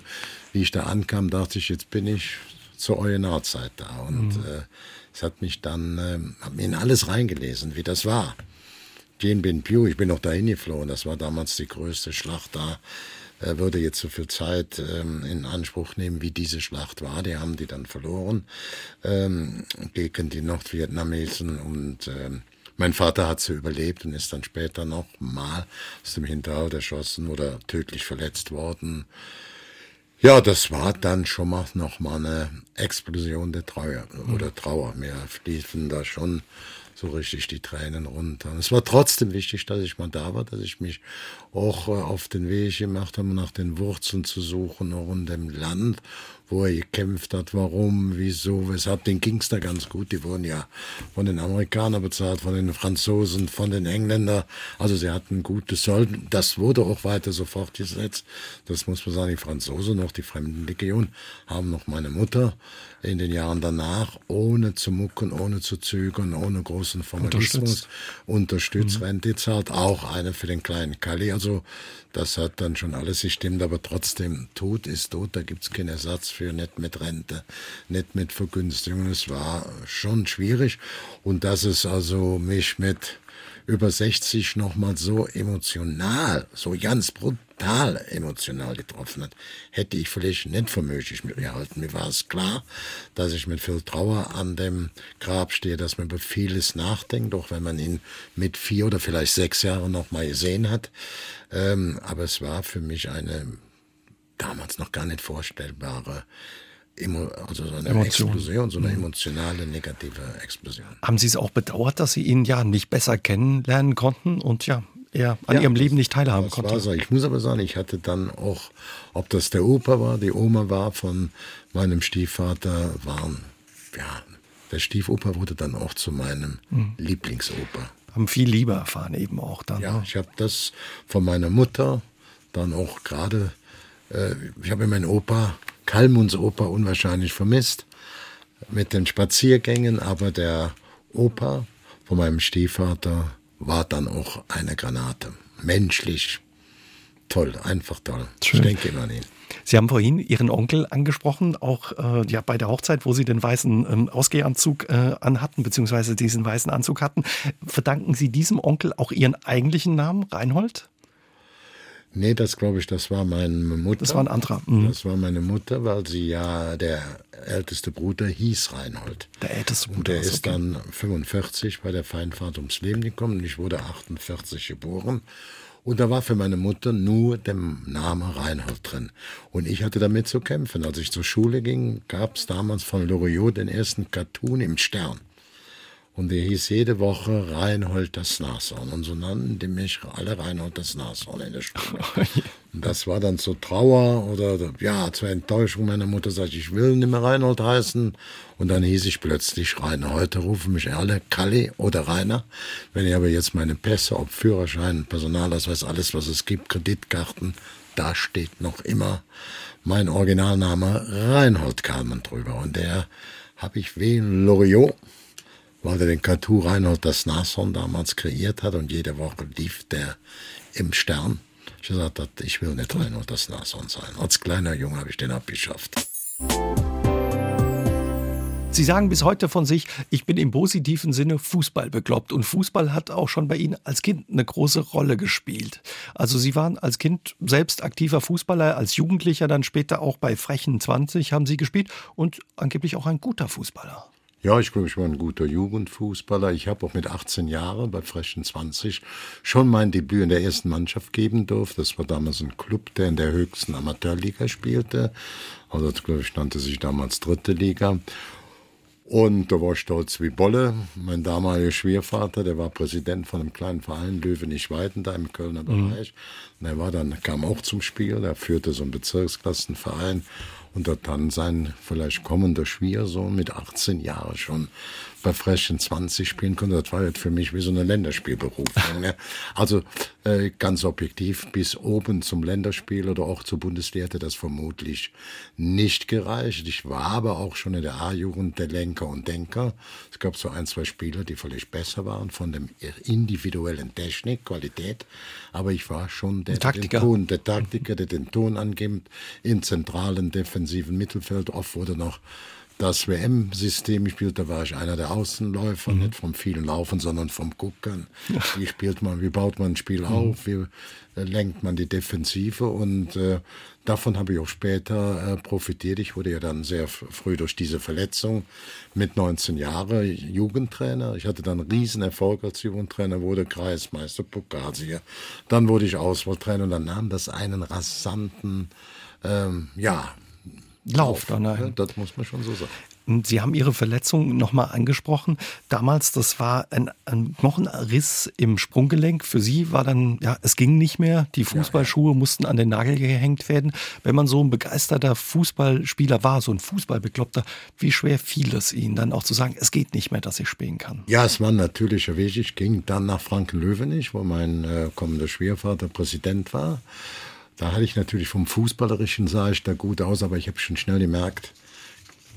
wie ich da ankam, dachte ich, jetzt bin ich zur Originalzeit da und äh, es hat mich dann, äh, hab mir in alles reingelesen, wie das war. Dien Bien Phu, ich bin noch dahin geflohen, das war damals die größte Schlacht da. Äh, würde jetzt so viel Zeit ähm, in Anspruch nehmen, wie diese Schlacht war. Die haben die dann verloren ähm, gegen die Nordvietnamesen und ähm, mein Vater hat sie überlebt und ist dann später noch mal aus dem Hinterhalt erschossen oder tödlich verletzt worden. Ja, das war dann schon mal noch mal eine Explosion der Trauer oder Trauer. Mir fließen da schon so richtig die Tränen runter. Es war trotzdem wichtig, dass ich mal da war, dass ich mich auch äh, auf den Weg gemacht habe, nach den Wurzeln zu suchen, auch in dem Land, wo er gekämpft hat, warum, wieso, weshalb. Den ging's da ganz gut. Die wurden ja von den Amerikanern bezahlt, von den Franzosen, von den Engländern. Also sie hatten gutes Sold. Das wurde auch weiter so fortgesetzt. Das muss man sagen, die Franzosen, auch die Fremdenlegion, haben noch meine Mutter in den Jahren danach, ohne zu mucken, ohne zu zögern, ohne großen Formalismus, unterstützt, Rente zahlt, auch eine für den kleinen Kali. Also das hat dann schon alles gestimmt, aber trotzdem, Tod ist tot, da gibt's keinen Ersatz für, nicht mit Rente, nicht mit Vergünstigungen. Es war schon schwierig. Und dass es also mich mit über 60 nochmal so emotional, so ganz brutal emotional getroffen hat, hätte ich vielleicht nicht für möglich gehalten. Mir war es klar, dass ich mit viel Trauer an dem Grab stehe, dass man über vieles nachdenkt, auch wenn man ihn mit vier oder vielleicht sechs Jahren noch mal gesehen hat. Ähm, aber es war für mich eine damals noch gar nicht vorstellbare emo, also so eine Emotion. Explosion, so eine emotionale, negative Explosion. Haben Sie es auch bedauert, dass Sie ihn ja nicht besser kennenlernen konnten und ja, er an Ja, Ihrem Leben nicht teilhaben Das war konnte? so. Ich muss aber sagen, ich hatte dann auch, ob das der Opa war, die Oma war von meinem Stiefvater, waren, ja, der Stiefoper wurde dann auch zu meinem Hm. Lieblingsoper. Haben viel Liebe erfahren eben auch dann. Ja, ich habe das von meiner Mutter dann auch gerade, äh, ich habe meinen Opa, Kalmunds Opa, unwahrscheinlich vermisst mit den Spaziergängen, aber der Opa von meinem Stiefvater war dann auch eine Granate. Menschlich toll, einfach toll. Schön. Ich denke immer an ihn. Sie haben vorhin Ihren Onkel angesprochen, auch äh, ja bei der Hochzeit, wo Sie den weißen ähm, Ausgehanzug äh, anhatten, beziehungsweise diesen weißen Anzug hatten. Verdanken Sie diesem Onkel auch Ihren eigentlichen Namen, Reinhold? Nee, das glaube ich, das war meine Mutter. Das war ein anderer. Mhm. Das war meine Mutter, weil sie ja, der älteste Bruder hieß Reinhold. Der älteste Und Bruder. der also, ist dann 45 bei der Feinfahrt ums Leben gekommen. und Ich wurde 48 geboren. Und da war für meine Mutter nur der Name Reinhold drin. Und ich hatte damit zu kämpfen. Als ich zur Schule ging, gab es damals von Loriot den ersten Cartoon im Stern. Und der hieß jede Woche Reinhold das Nashorn. Und so nannten die mich alle Reinhold das Nashorn in der Schule. Und das war dann zur Trauer oder ja, zur Enttäuschung meiner Mutter, sagte ich, will nicht mehr Reinhold heißen. Und dann hieß ich plötzlich Rainer. Heute rufen mich alle Kalli oder Rainer. Wenn ich aber jetzt meine Pässe, ob Führerschein, Personalausweis, alles was es gibt, Kreditkarten, da steht noch immer mein Originalname Reinhold Kalmann drüber. Und der habe ich wie Loriot weil er den Cartoon Reinhold das Nashorn damals kreiert hat und jede Woche lief der im Stern. Ich gesagt habe, ich will nicht Reinhold das Nashorn sein. Als kleiner Junge habe ich den abgeschafft. Sie sagen bis heute von sich, ich bin im positiven Sinne Fußball bekloppt. Und Fußball hat auch schon bei Ihnen als Kind eine große Rolle gespielt. Also Sie waren als Kind selbst aktiver Fußballer, als Jugendlicher dann später auch bei Frechen 20 haben Sie gespielt und angeblich auch ein guter Fußballer. Ja, ich glaube, ich war ein guter Jugendfußballer. Ich habe auch mit 18 Jahren bei Frechen 20 schon mein Debüt in der ersten Mannschaft geben durfte. Das war damals ein Club, der in der höchsten Amateurliga spielte. Also, das, glaube ich, nannte sich damals Dritte Liga. Und da war ich stolz wie Bolle. Mein damaliger Schwiegervater, der war Präsident von einem kleinen Verein, Löwenich-Weiden, da im Kölner Bereich. Und er war dann, kam auch zum Spiel, er führte so einen Bezirksklassenverein und hat dann sein vielleicht kommender Schwiegersohn mit 18 Jahren schon bei Frechen 20 spielen konnte. Das war jetzt für mich wie so eine Länderspielberufung. ne? Also äh, ganz objektiv, bis oben zum Länderspiel oder auch zur Bundesliga hätte das vermutlich nicht gereicht. Ich war aber auch schon in der A-Jugend der Lenker und Denker. Es gab so ein, zwei Spieler, die vielleicht besser waren von dem individuellen Technik, Qualität. Aber ich war schon der, der den Taktiker. Ton, der Taktiker, der den Ton angibt, im zentralen defensiven Mittelfeld. Oft wurde noch das WM-System gespielt, da war ich einer der Außenläufer, nicht vom vielen Laufen, sondern vom Gucken. Wie spielt man, wie baut man ein Spiel auf, wie äh, lenkt man die Defensive und äh, davon habe ich auch später äh, profitiert. Ich wurde ja dann sehr früh durch diese Verletzung mit 19 Jahren Jugendtrainer. Ich hatte dann einen riesen Erfolg als Jugendtrainer, wurde Kreismeister, Pokalsieger. Dann wurde ich Auswahltrainer und dann nahm das einen rasanten, ähm, ja, Lauf ja, das muss man schon so sagen. Und Sie haben Ihre Verletzung nochmal angesprochen. Damals, das war ein, ein Knochenriss im Sprunggelenk. Für Sie war dann, ja, es ging nicht mehr. Die Fußballschuhe mussten an den Nagel gehängt werden. Wenn man so ein begeisterter Fußballspieler war, so ein Fußballbekloppter, wie schwer fiel es Ihnen dann auch zu sagen, es geht nicht mehr, dass ich spielen kann? Ja, es war ein natürlicher Weg. Ich ging dann nach Franken-Löwenich, wo mein äh, kommender Schwiegervater Präsident war. Da hatte ich natürlich vom Fußballerischen sah ich da gut aus, aber ich habe schon schnell gemerkt,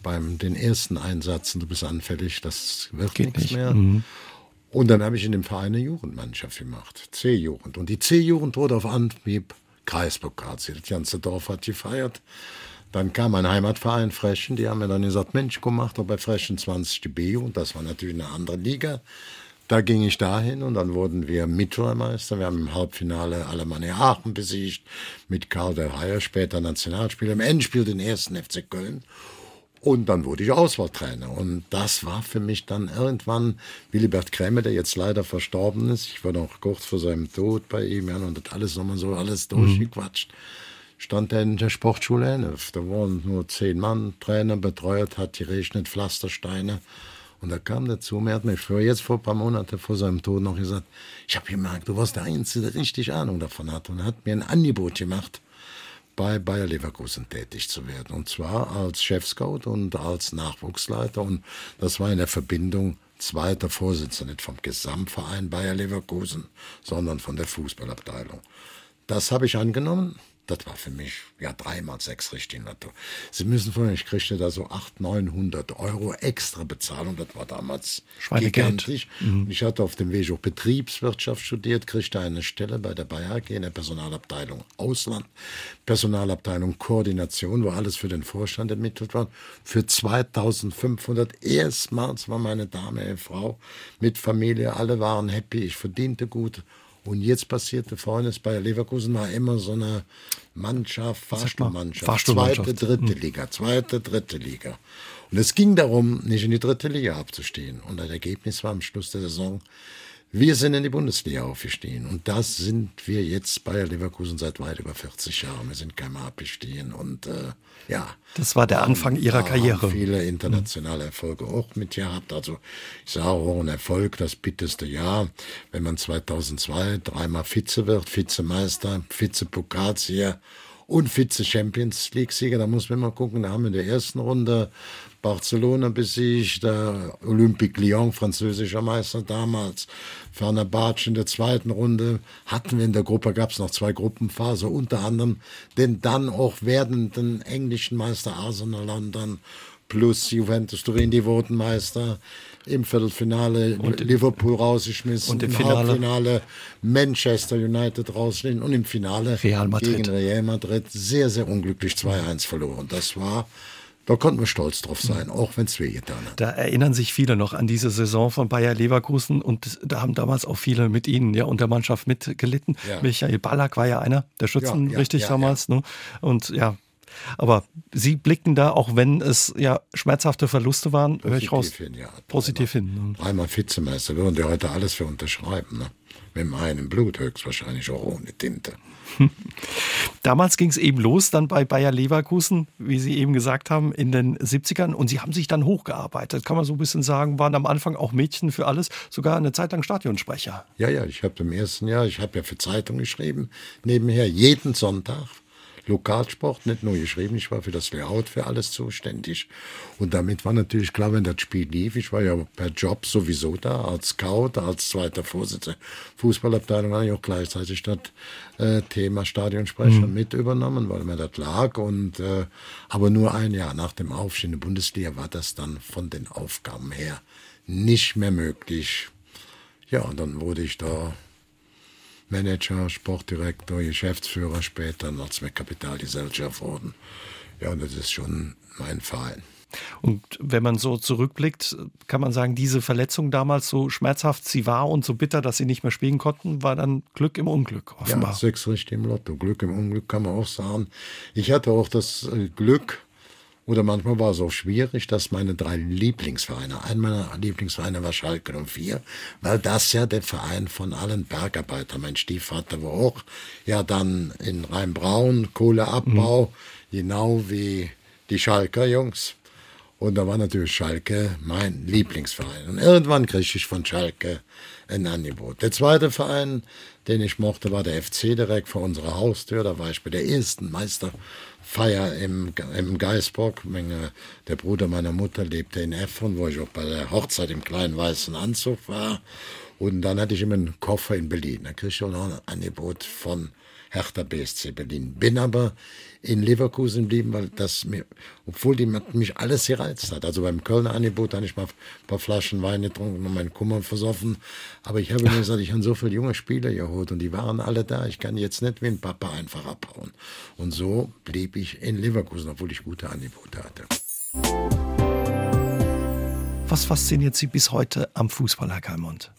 beim den ersten Einsätzen, du bist anfällig, das wird Geht nichts nicht. mehr. Und dann habe ich in dem Verein eine Jugendmannschaft gemacht, C-Jugend. Und die C-Jugend wurde auf Anhieb Kreispokalsieger. Das ganze Dorf hat gefeiert. Dann kam mein Heimatverein Frechen, die haben mir dann gesagt, Mensch, komm, mach doch bei Frechen 20 die B-Jugend. Das war natürlich eine andere Liga. Da ging ich dahin und dann wurden wir Mittelmeister. Wir haben im Halbfinale Alemannia Aachen besiegt, mit Karl der Heyer, später Nationalspieler, im Endspiel den ersten FC Köln. Und dann wurde ich Auswahltrainer. Und das war für mich dann irgendwann Willibert Krämer, der jetzt leider verstorben ist. Ich war noch kurz vor seinem Tod bei ihm, ja, und das alles nochmal so alles durchgequatscht. stand er in der Sportschule Hennef. Da waren nur zehn Mann, Trainer betreut, hat geregnet, Pflastersteine. Und da kam der zu mir, hat mich für jetzt vor ein paar Monaten vor seinem Tod noch gesagt, ich habe gemerkt, du warst der Einzige, der richtig Ahnung davon hat. Und hat mir ein Angebot gemacht, bei Bayer Leverkusen tätig zu werden. Und zwar als Chefscout und als Nachwuchsleiter. Und das war in der Verbindung zweiter Vorsitzender, nicht vom Gesamtverein Bayer Leverkusen, sondern von der Fußballabteilung. Das habe ich angenommen das war für mich ja dreimal sechs richtig Lotto. Sie müssen vorstellen, ich kriegte da so 800, 900 Euro extra Bezahlung. Das war damals gigantisch. Mhm. Ich hatte auf dem Weg auch Betriebswirtschaft studiert, kriegte eine Stelle bei der Bayer AG in der Personalabteilung Ausland, Personalabteilung Koordination, wo alles für den Vorstand ermittelt war. Für 2500 erstmals war meine Dame, eine Frau mit Familie, alle waren happy, ich verdiente gut und jetzt passierte vorhin, ist bei Leverkusen war immer so eine Mannschaft, Fahrstuhlmannschaft, Fahrstuhlmannschaft. zweite, dritte mhm. Liga, zweite, dritte Liga. Und es ging darum, nicht in die dritte Liga abzustehen. Und das Ergebnis war am Schluss der Saison, wir sind in die Bundesliga aufgestiegen und das sind wir jetzt bei Leverkusen seit weit über 40 Jahren. Wir sind kein Mal abgestiegen und äh, ja. Das war der Anfang Ihrer Karriere. Viele internationale Erfolge auch mit gehabt. Also ich sage auch ein Erfolg, das bitteste Jahr, wenn man 2002 dreimal Vize wird, Vizemeister, Vizepokalsieger und Vize-Champions League-Sieger. Da muss man mal gucken, da haben wir in der ersten Runde Barcelona besiegt, der Olympique Lyon, französischer Meister damals, Fenerbahce in der zweiten Runde. Hatten wir in der Gruppe, gab es noch zwei Gruppenphase, unter anderem den dann auch werdenden englischen Meister Arsenal London plus Juventus Turin, die wurden Meister. Im Viertelfinale und Liverpool rausgeschmissen, und im Finale. Halbfinale Manchester United rausgeschmissen und im Finale Real Madrid. gegen Real Madrid sehr, sehr unglücklich 2-1 verloren. Das war da konnten wir stolz drauf sein, auch wenn es wehgetan hat. Da erinnern sich viele noch an diese Saison von Bayer Leverkusen und da haben damals auch viele mit Ihnen ja und der Mannschaft mitgelitten. Ja. Michael Ballack war ja einer der Schützen, ja, richtig damals. Ne? Und ja, aber Sie blickten da, auch wenn es ja schmerzhafte Verluste waren, höre ich raus, hin, ja. positiv hin. Ne? Dreimal Vizemeister, würden die heute alles für unterschreiben. Ne? Mit meinem Blut höchstwahrscheinlich auch ohne Tinte. Damals ging es eben los, dann bei Bayer Leverkusen, wie Sie eben gesagt haben, in den 70ern. Und Sie haben sich dann hochgearbeitet, kann man so ein bisschen sagen, waren am Anfang auch Mädchen für alles, sogar eine Zeit lang Stadionsprecher. Ja, ja, ich habe im ersten Jahr, ich habe ja für Zeitung geschrieben, nebenher jeden Sonntag Lokalsport nicht nur geschrieben, ich war für das Layout, für alles zuständig. Und damit war natürlich klar, wenn das Spiel lief, ich war ja per Job sowieso da, als Scout, als zweiter Vorsitzender Fußballabteilung, habe ich auch gleichzeitig das äh, Thema Stadionsprecher mhm. mit übernommen, weil mir das lag. Und, äh, aber nur ein Jahr nach dem Aufstieg in die Bundesliga war das dann von den Aufgaben her nicht mehr möglich. Ja, und dann wurde ich da Manager, Sportdirektor, Geschäftsführer später noch zwei Kapitalgesellschaft wurden. Ja, und das ist schon mein Verein. Und wenn man so zurückblickt, kann man sagen, diese Verletzung damals so schmerzhaft sie war und so bitter, dass sie nicht mehr spielen konnten, war dann Glück im Unglück offenbar. Ja, sechs richtig im Lotto. Glück im Unglück kann man auch sagen. Ich hatte auch das äh, Glück, oder manchmal war es auch schwierig, dass meine drei Lieblingsvereine, ein meiner Lieblingsvereine war Schalke 04, weil das ja der Verein von allen Bergarbeitern, mein Stiefvater war auch, ja dann in Rheinbraun, Kohleabbau, mhm. genau wie die Schalker Jungs. Und da war natürlich Schalke mein Lieblingsverein. Und irgendwann kriegte ich von Schalke ein Angebot. Der zweite Verein, den ich mochte, war der FC direkt vor unserer Haustür. Da war ich bei der ersten Meisterfeier im, im Geisbock. Der Bruder meiner Mutter lebte in Effern, wo ich auch bei der Hochzeit im kleinen weißen Anzug war. Und dann hatte ich immer einen Koffer in Berlin. Da kriegte ich auch noch ein Angebot von Hertha BSC Berlin. Bin aber in Leverkusen geblieben, weil das mir, obwohl die mich alles gereizt hat. Also beim Kölner Angebot habe ich mal ein paar Flaschen Wein getrunken und meinen Kummer versoffen. Aber ich habe mir gesagt, ich habe so viele junge Spieler geholt und die waren alle da. Ich kann jetzt nicht wie ein Papa einfach abhauen. Und so blieb ich in Leverkusen, obwohl ich gute Angebote hatte. Was fasziniert Sie bis heute am Fußball, Herr Kalmund?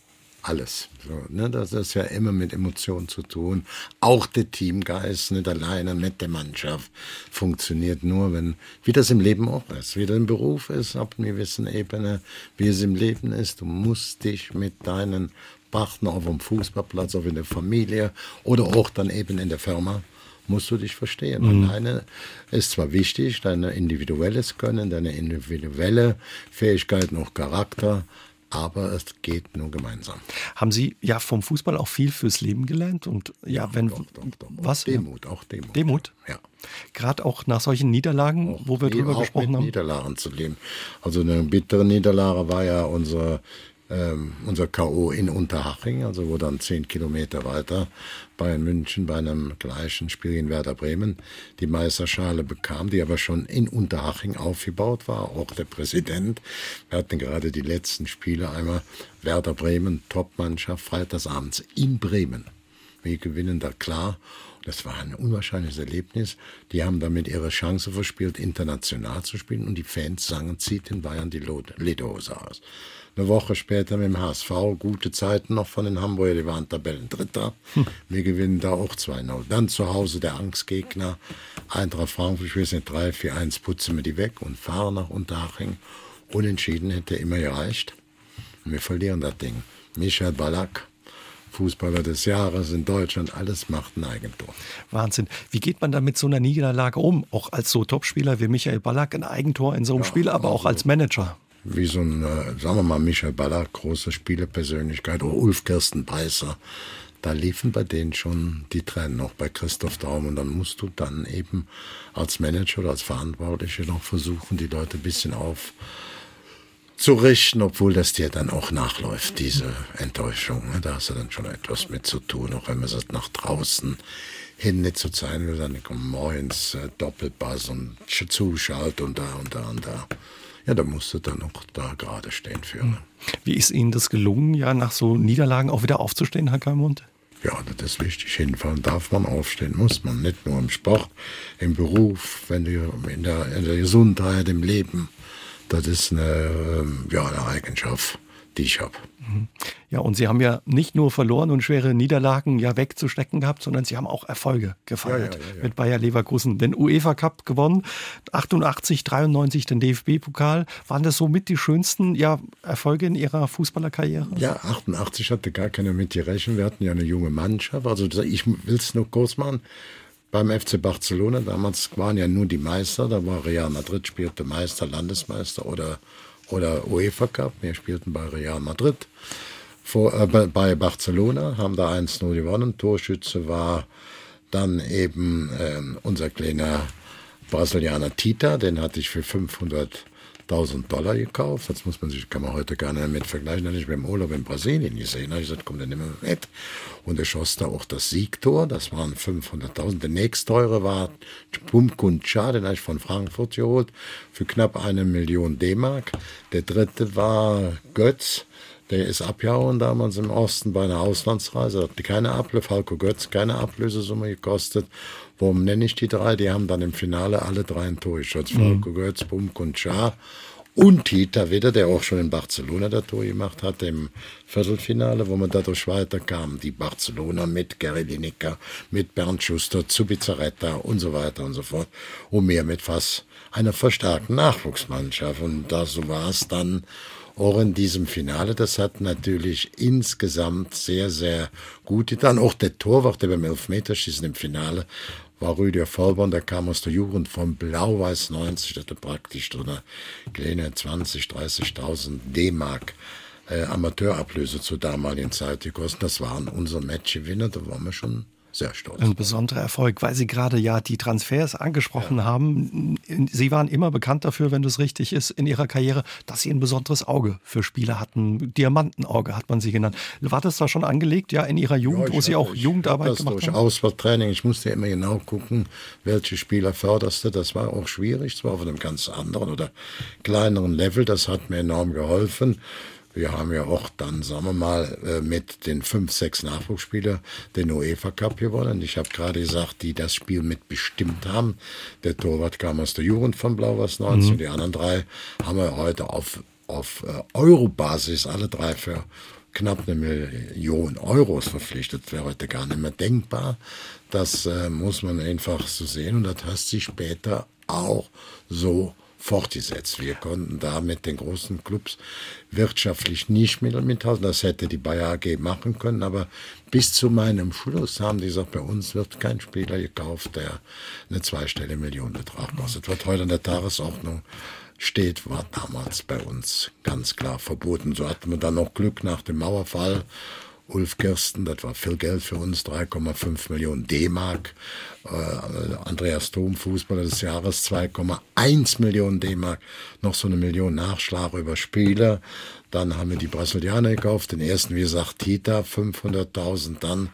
Alles. So, ne? Das ist ja immer mit Emotionen zu tun. Auch der Teamgeist, nicht alleine mit der Mannschaft, funktioniert nur, wenn, wie das im Leben auch ist, wie das im Beruf ist, ab einer gewissen Ebene, wie es im Leben ist. Du musst dich mit deinen Partner auf dem Fußballplatz, auf in der Familie oder auch dann eben in der Firma musst du dich verstehen. Mhm. Alleine ist zwar wichtig, dein individuelles Können, deine individuelle Fähigkeit, noch Charakter, aber es geht nur gemeinsam. Haben Sie ja vom Fußball auch viel fürs Leben gelernt und ja, ja wenn doch, doch, doch. was Demut, auch Demut. Demut, ja. Gerade auch nach solchen Niederlagen, auch wo wir drüber gesprochen haben. Niederlagen zu leben. Also eine bittere Niederlage war ja unser ähm, unser K.O. in Unterhaching, also wo dann zehn Kilometer weiter Bayern München bei einem gleichen Spiel in Werder Bremen die Meisterschale bekam, die aber schon in Unterhaching aufgebaut war. Auch der Präsident. Wir hatten gerade die letzten Spiele einmal Werder Bremen, Topmannschaft, freitagsabends in Bremen. Wir gewinnen da klar. Das war ein unwahrscheinliches Erlebnis. Die haben damit ihre Chance verspielt, international zu spielen und die Fans sangen, zieht in Bayern die Lederhose aus. Eine Woche später mit dem HSV, gute Zeiten noch von den Hamburger, die waren Tabellendritter. Hm. Wir gewinnen da auch 2-0. Dann zu Hause der Angstgegner, Eintracht Frankfurt, ich weiß nicht, 3-4-1, putzen wir die weg und fahren nach Unterhaching. Unentschieden hätte immer gereicht. Und wir verlieren das Ding. Michael Ballack, Fußballer des Jahres in Deutschland, alles macht ein Eigentor. Wahnsinn. Wie geht man da mit so einer Niederlage um? Auch als so Topspieler wie Michael Ballack, ein Eigentor in so einem ja, Spiel, aber also, auch als Manager wie so ein, äh, sagen wir mal, Michael Ballack, große Spielepersönlichkeit, oder Ulf Kirsten Beißer. Da liefen bei denen schon die Tränen, noch bei Christoph Daum. Und dann musst du dann eben als Manager oder als Verantwortliche noch versuchen, die Leute ein bisschen auf zu richten, obwohl das dir dann auch nachläuft, diese Enttäuschung. Ne? Da hast du dann schon etwas mit zu tun, auch wenn man es nach draußen hin nicht so sein will, dann kommt morgens äh, Doppelbass und zuschalt und da und da und da ja, da musst du dann auch da gerade stehen für. Hm. Wie ist Ihnen das gelungen, ja, nach so Niederlagen auch wieder aufzustehen, Herr Kalmund? Ja, das ist wichtig. Hinfallen darf man aufstehen, muss man. Nicht nur im Sport, im Beruf, wenn du in der, in der Gesundheit, im Leben. Das ist eine, ähm, ja, eine Eigenschaft, die ich habe. Mhm. Ja, und Sie haben ja nicht nur verloren und schwere Niederlagen ja wegzustecken gehabt, sondern Sie haben auch Erfolge gefeiert ja, ja, ja, mit Bayer Leverkusen. Den UEFA Cup gewonnen, 88, 93 den DFB-Pokal. Waren das somit die schönsten ja, Erfolge in Ihrer Fußballerkarriere? Ja, 88 hatte gar keiner mit gerechnet. Wir hatten ja eine junge Mannschaft. Also ich will es nur kurz machen beim FC Barcelona. Damals waren ja nur die Meister. Da war Real Madrid, spielte Meister, Landesmeister oder oder UEFA Cup. Wir spielten bei Real Madrid, vor, äh, bei Barcelona, haben da 1-0 gewonnen. Torschütze war dann eben äh, unser kleiner Brasilianer Tita, den hatte ich für 500 1000 Dollar gekauft. Das muss man sich, kann man heute gar nicht mit vergleichen. Da habe ich beim Urlaub in Brasilien gesehen. Da habe ich gesagt, komm, dann nehmen wir mit. Und er schoss da auch das Siegtor. Das waren 500.000. Der nächstteure war Pumkuncha, den habe ich von Frankfurt geholt, für knapp eine Million D-Mark. Der dritte war Götz. Der ist abgehauen damals im Osten bei einer Auslandsreise. Hat keine Ablöse, Falco Götz, keine Ablösesumme gekostet. Warum nenne ich die drei? Die haben dann im Finale alle drei ein Tor geschossen. Mhm. Falco Götz, Bumk und Schar. Und Tita Witter, der auch schon in Barcelona das Tor gemacht hat, im Viertelfinale, wo man dadurch weiterkam. Die Barcelona mit Gary Lineker, mit Bernd Schuster, Zubizarreta und so weiter und so fort. Und mehr mit fast einer verstärkten Nachwuchsmannschaft. Und da so war es dann auch in diesem Finale. Das hat natürlich insgesamt sehr, sehr gut getan. Auch der Torwart, der beim Elfmeterschießen im Finale war Rüdiger Vollborn, der kam aus der Jugend von Blau-Weiß 90, der hatte praktisch so eine kleine 20, 30.000 D-Mark äh, Amateurablöse zur damaligen Zeit gekostet. Das waren unsere Matchgewinner, da waren wir schon sehr stolz. Ein besonderer Erfolg, weil Sie gerade ja die Transfers angesprochen ja. haben. Sie waren immer bekannt dafür, wenn das richtig ist, in Ihrer Karriere, dass Sie ein besonderes Auge für Spieler hatten. Diamantenauge hat man Sie genannt. War das da schon angelegt, ja, in Ihrer Jugend, ja, wo Sie auch Jugendarbeit das gemacht durch haben? Auswahltraining. Ich musste immer genau gucken, welche Spieler förderst du. Das war auch schwierig, zwar auf einem ganz anderen oder kleineren Level. Das hat mir enorm geholfen. Wir haben ja auch dann, sagen wir mal, äh, mit den fünf, sechs Nachwuchsspielern den UEFA Cup gewonnen. Ich habe gerade gesagt, die das Spiel mitbestimmt haben. Der Torwart kam aus der Jugend von Blau-Weiß 19. Mhm. Die anderen drei haben wir heute auf, auf äh, Euro-Basis alle drei für knapp eine Million Euros verpflichtet. Das wäre heute gar nicht mehr denkbar. Das äh, muss man einfach so sehen und das hat sich später auch so fortgesetzt. Wir konnten da mit den großen Clubs wirtschaftlich nicht mithalten. Das hätte die Bayer AG machen können, aber bis zu meinem Schluss haben die gesagt, bei uns wird kein Spieler gekauft, der eine zweistellige Millionenbetrag kostet. Wird heute in der Tagesordnung steht, war damals bei uns ganz klar verboten. So hatten wir dann noch Glück nach dem Mauerfall Ulf Kirsten, das war viel Geld für uns, 3,5 Millionen D-Mark. Äh, Andreas Thom, Fußballer des Jahres, 2,1 Millionen D-Mark. Noch so eine Million Nachschlag über Spieler. Dann haben wir die Brasilianer gekauft, den ersten, wie gesagt, Tita, 500.000. Dann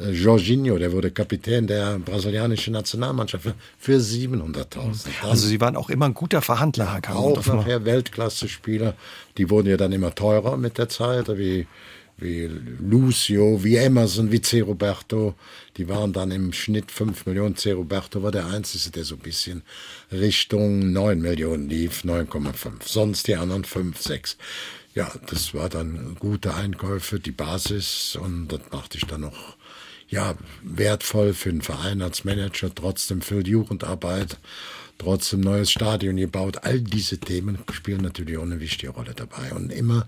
äh, Jorginho, der wurde Kapitän der brasilianischen Nationalmannschaft für 700.000. Also Sie waren auch immer ein guter Verhandler, Herr Kahn. Auch nachher Weltklasse-Spieler. Die wurden ja dann immer teurer mit der Zeit, wie wie Lucio, wie Emerson, wie C. Roberto. Die waren dann im Schnitt 5 Millionen. C. Roberto war der Einzige, der so ein bisschen Richtung 9 Millionen lief, 9,5. Sonst die anderen 5, 6. Ja, das war dann gute Einkäufe, die Basis und das machte ich dann noch ja, wertvoll für den Verein als Manager, trotzdem für die Jugendarbeit trotzdem neues Stadion gebaut. All diese Themen spielen natürlich auch eine wichtige Rolle dabei. Und immer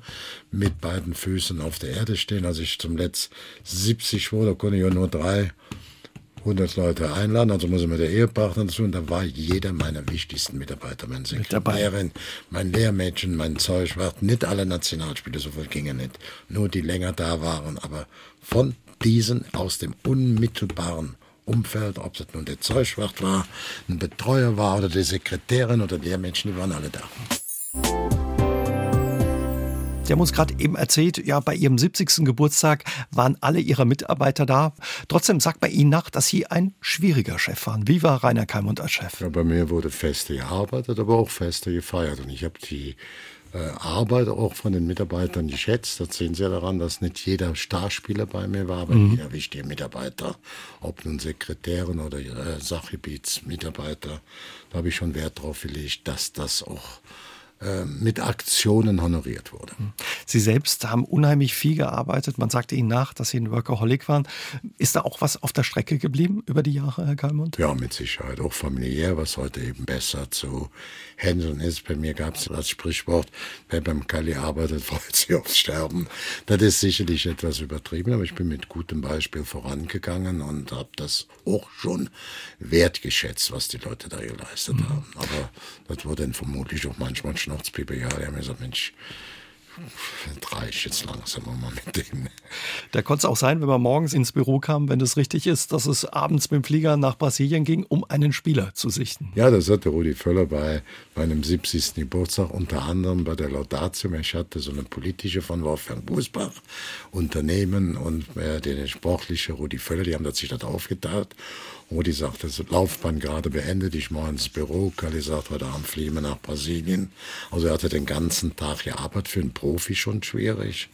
mit beiden Füßen auf der Erde stehen. Als ich zum Letzt 70 wurde, konnte ich ja nur drei 100 Leute einladen, also muss ich mit der Ehepartner dazu, und da war jeder meiner wichtigsten Mitarbeiter, mein Sekretärin, mein Lehrmädchen, mein Zeugwart, nicht alle Nationalspieler, so viel ginge nicht, nur die länger da waren, aber von diesen aus dem unmittelbaren Umfeld, ob es nun der Zeugwart war, ein Betreuer war oder die Sekretärin oder der Menschen, die waren alle da. Sie haben uns gerade eben erzählt, ja, bei Ihrem 70. Geburtstag waren alle Ihre Mitarbeiter da. Trotzdem sagt bei Ihnen nach, dass Sie ein schwieriger Chef waren. Wie war Rainer Keimund als Chef? Ja, bei mir wurde feste gearbeitet, aber auch feste gefeiert. Und ich habe die Arbeit auch von den Mitarbeitern geschätzt. Das sehen Sie ja daran, dass nicht jeder Starspieler bei mir war, aber mhm. jeder wichtige Mitarbeiter, ob nun Sekretärin oder äh, Sachgebietsmitarbeiter, da habe ich schon Wert drauf gelegt, dass das auch äh, mit Aktionen honoriert wurde. Sie selbst haben unheimlich viel gearbeitet. Man sagte Ihnen nach, dass Sie ein Workaholic waren. Ist da auch was auf der Strecke geblieben über die Jahre, Herr Kalmund? Ja, mit Sicherheit. Auch familiär, was heute eben besser zu handeln ist. Bei mir gab es das Sprichwort, wer beim Kali arbeitet, freut sich aufs Sterben. Das ist sicherlich etwas übertrieben, aber ich bin mit gutem Beispiel vorangegangen und habe das auch schon wertgeschätzt, was die Leute da geleistet mhm. haben. Aber das wurde dann vermutlich auch manchmal schon Weihnachtspippe, ja, die haben gesagt, Mensch, reicht jetzt langsam mal mit denen. Da konnte es auch sein, wenn man morgens ins Büro kam, wenn das richtig ist, dass es abends mit dem Flieger nach Brasilien ging, um einen Spieler zu sichten. Ja, das hatte Rudi Völler bei meinem 70. Geburtstag unter anderem bei der Laudatio. Ich hatte so eine politische von Wolfgang Busbach, Unternehmen und äh, der sportliche Rudi Völler, die haben sich das aufgeteilt. Rudi sagte, Laufbahn gerade beendet, ich mache ins Büro. Kali sagt, heute Abend fliegen wir nach Brasilien. Also er hatte den ganzen Tag gearbeitet, für einen Profi schon schwierig.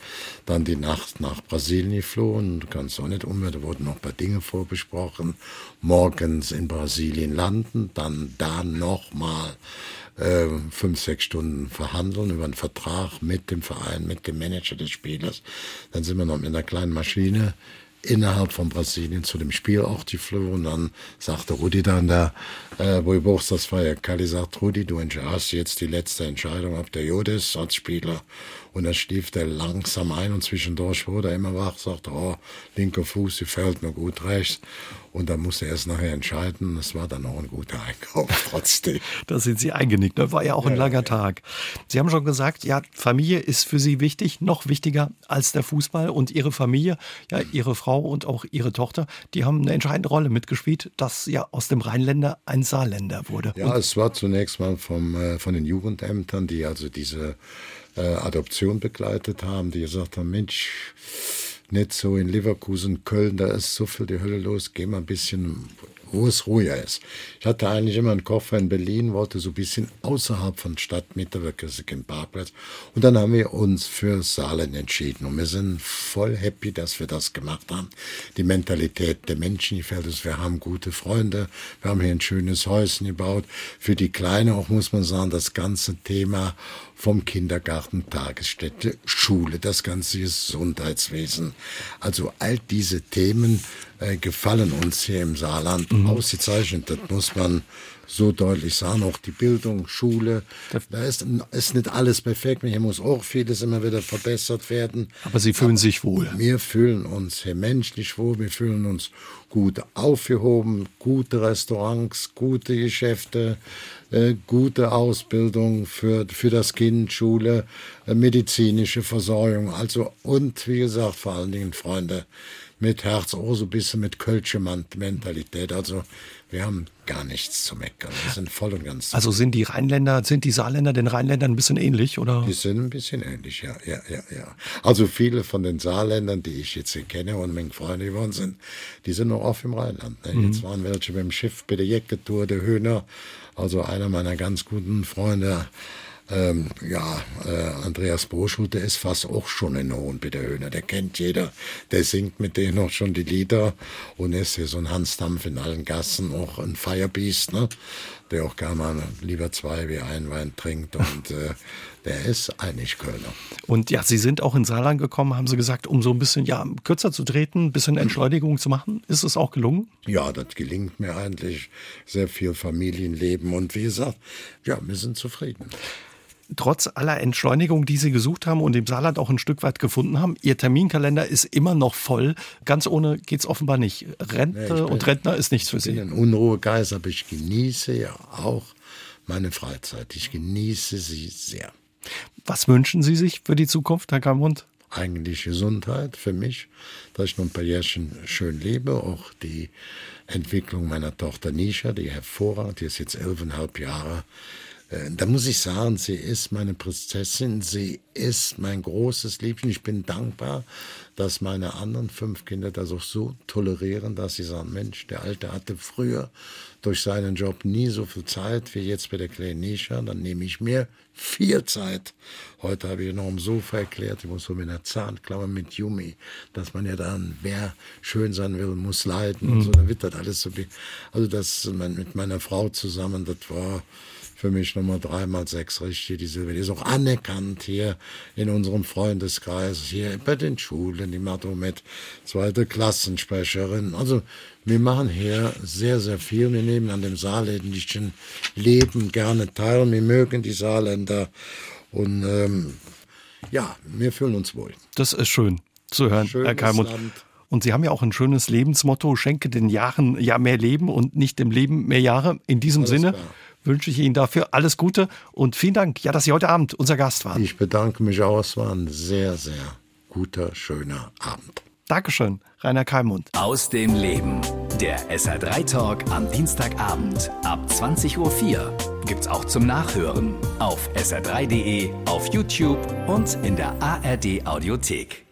Dann die Nacht nach Brasilien geflohen, kannst auch nicht um, da wurden noch ein paar Dinge vorbesprochen. Morgens in Brasilien landen, dann da nochmal äh, fünf, sechs Stunden verhandeln über einen Vertrag mit dem Verein, mit dem Manager des Spielers. Dann sind wir noch mit einer kleinen Maschine innerhalb von Brasilien zu dem Spiel auch die geflogen. Und dann sagte Rudi dann da, äh, wo ich das war ja Kali sagt, Rudi, du hast jetzt die letzte Entscheidung, ob der Jodes als Spieler. Und dann schlief der langsam ein und zwischendurch wurde er immer wach, sagte, oh, linker Fuß, die fällt mir gut rechts. Und dann musste er es nachher entscheiden. Das war dann auch ein guter Einkauf trotzdem. da sind Sie eingenickt. Das war ja auch ein ja, langer ja. Tag. Sie haben schon gesagt, ja, Familie ist für Sie wichtig, noch wichtiger als der Fußball. Und Ihre Familie, ja, Ihre Frau und auch Ihre Tochter, die haben eine entscheidende Rolle mitgespielt, dass ja aus dem Rheinländer ein Saarländer wurde. Ja, und es war zunächst mal vom, äh, von den Jugendämtern, die also diese äh, Adoption begleitet haben, die gesagt haben, Mensch, nicht so in Leverkusen, Köln, da ist so viel die Hölle los, geh mal ein bisschen wo es ruhiger ist. Ich hatte eigentlich immer einen Koffer in Berlin, wollte so ein bisschen außerhalb von Stadtmitte, wirklich im Parkplatz. Und dann haben wir uns für Saarland entschieden. Und wir sind voll happy, dass wir das gemacht haben. Die Mentalität der Menschen gefällt uns. Wir haben gute Freunde. Wir haben hier ein schönes Häuschen gebaut. Für die Kleine auch, muss man sagen, das ganze Thema vom Kindergarten, Tagesstätte, Schule, das ganze Gesundheitswesen. Also all diese Themen äh, gefallen uns hier im Saarland mhm. ausgezeichnet. Das muss man so deutlich sagen. Auch die Bildung, Schule, da ist, ist nicht alles perfekt. Hier muss auch vieles immer wieder verbessert werden. Aber Sie fühlen Aber sich wohl. Wir fühlen uns hier menschlich wohl. Wir fühlen uns gut aufgehoben, gute Restaurants, gute Geschäfte, äh, gute Ausbildung für, für das Kind, Schule, äh, medizinische Versorgung. Also, und wie gesagt, vor allen Dingen Freunde mit Herz, auch so ein bisschen mit Kölsche Mentalität. Also wir haben gar nichts zu meckern. Wir sind voll und ganz. Also sind die Rheinländer, sind die Saarländer den Rheinländern ein bisschen ähnlich, oder? Die sind ein bisschen ähnlich, ja, ja, ja, ja. Also viele von den Saarländern, die ich jetzt hier kenne und meine Freunde geworden sind, die sind noch oft im Rheinland. Ne? Mhm. Jetzt waren welche beim Schiff bei der Jecke-Tour, der Höhner, also einer meiner ganz guten Freunde ähm, ja, äh, Andreas Boschut, der ist fast auch schon in Hohenbitterhöhner. Der kennt jeder. Der singt mit denen noch schon die Lieder und ist hier so ein Hans Dampf in allen Gassen, auch ein Firebeast, ne? Der auch gar mal lieber zwei wie ein Wein trinkt und äh, der ist eigentlich Kölner. Und ja, Sie sind auch in Saarland gekommen, haben Sie gesagt, um so ein bisschen ja, kürzer zu treten, ein bisschen Entschleunigung zu machen. Ist es auch gelungen? Ja, das gelingt mir eigentlich. Sehr viel Familienleben und wie gesagt, ja, wir sind zufrieden trotz aller Entschleunigung, die Sie gesucht haben und im Saarland auch ein Stück weit gefunden haben, Ihr Terminkalender ist immer noch voll. Ganz ohne geht es offenbar nicht. Rente nee, bin, und Rentner ist nichts für Sie. Ich bin ein Unruhegeist, aber ich genieße ja auch meine Freizeit. Ich genieße sie sehr. Was wünschen Sie sich für die Zukunft, Herr Kamund? Eigentlich Gesundheit für mich, dass ich noch ein paar Jährchen schön lebe. Auch die Entwicklung meiner Tochter Nisha, die hervorragend, die ist jetzt elfeinhalb Jahre da muss ich sagen, sie ist meine Prinzessin, sie ist mein großes Liebchen. Ich bin dankbar, dass meine anderen fünf Kinder das auch so tolerieren, dass sie sagen, Mensch, der Alte hatte früher durch seinen Job nie so viel Zeit wie jetzt bei der kleinen Nisha. Dann nehme ich mir viel Zeit. Heute habe ich noch am Sofa erklärt, ich muss so mit einer Zahnklaue mit Yumi, dass man ja dann, wer schön sein will, muss leiden mhm. und so, dann wird das alles so. Also das mit meiner Frau zusammen, das war für mich Nummer drei mal sechs richtig. Die Silvia, die ist auch anerkannt hier in unserem Freundeskreis, hier bei den Schulen. Die macht auch mit zweite Klassensprecherin. Also wir machen hier sehr, sehr viel. Wir nehmen an dem saarländischen Leben gerne teil. Wir mögen die Saarländer und ähm, ja, wir fühlen uns wohl. Das ist schön zu hören, Schönes Herr Kalmund. Und Sie haben ja auch ein schönes Lebensmotto, schenke den Jahren ja mehr Leben und nicht dem Leben mehr Jahre. In diesem Alles Sinne klar wünsche ich Ihnen dafür alles Gute und vielen Dank, ja, dass Sie heute Abend unser Gast waren. Ich bedanke mich auch. Es war ein sehr, sehr guter, schöner Abend. Dankeschön, Rainer Kalmund. Aus dem Leben. Der SR3 Talk am Dienstagabend ab 20.04 Uhr gibt's auch zum Nachhören auf sr3.de, auf YouTube und in der ARD Audiothek.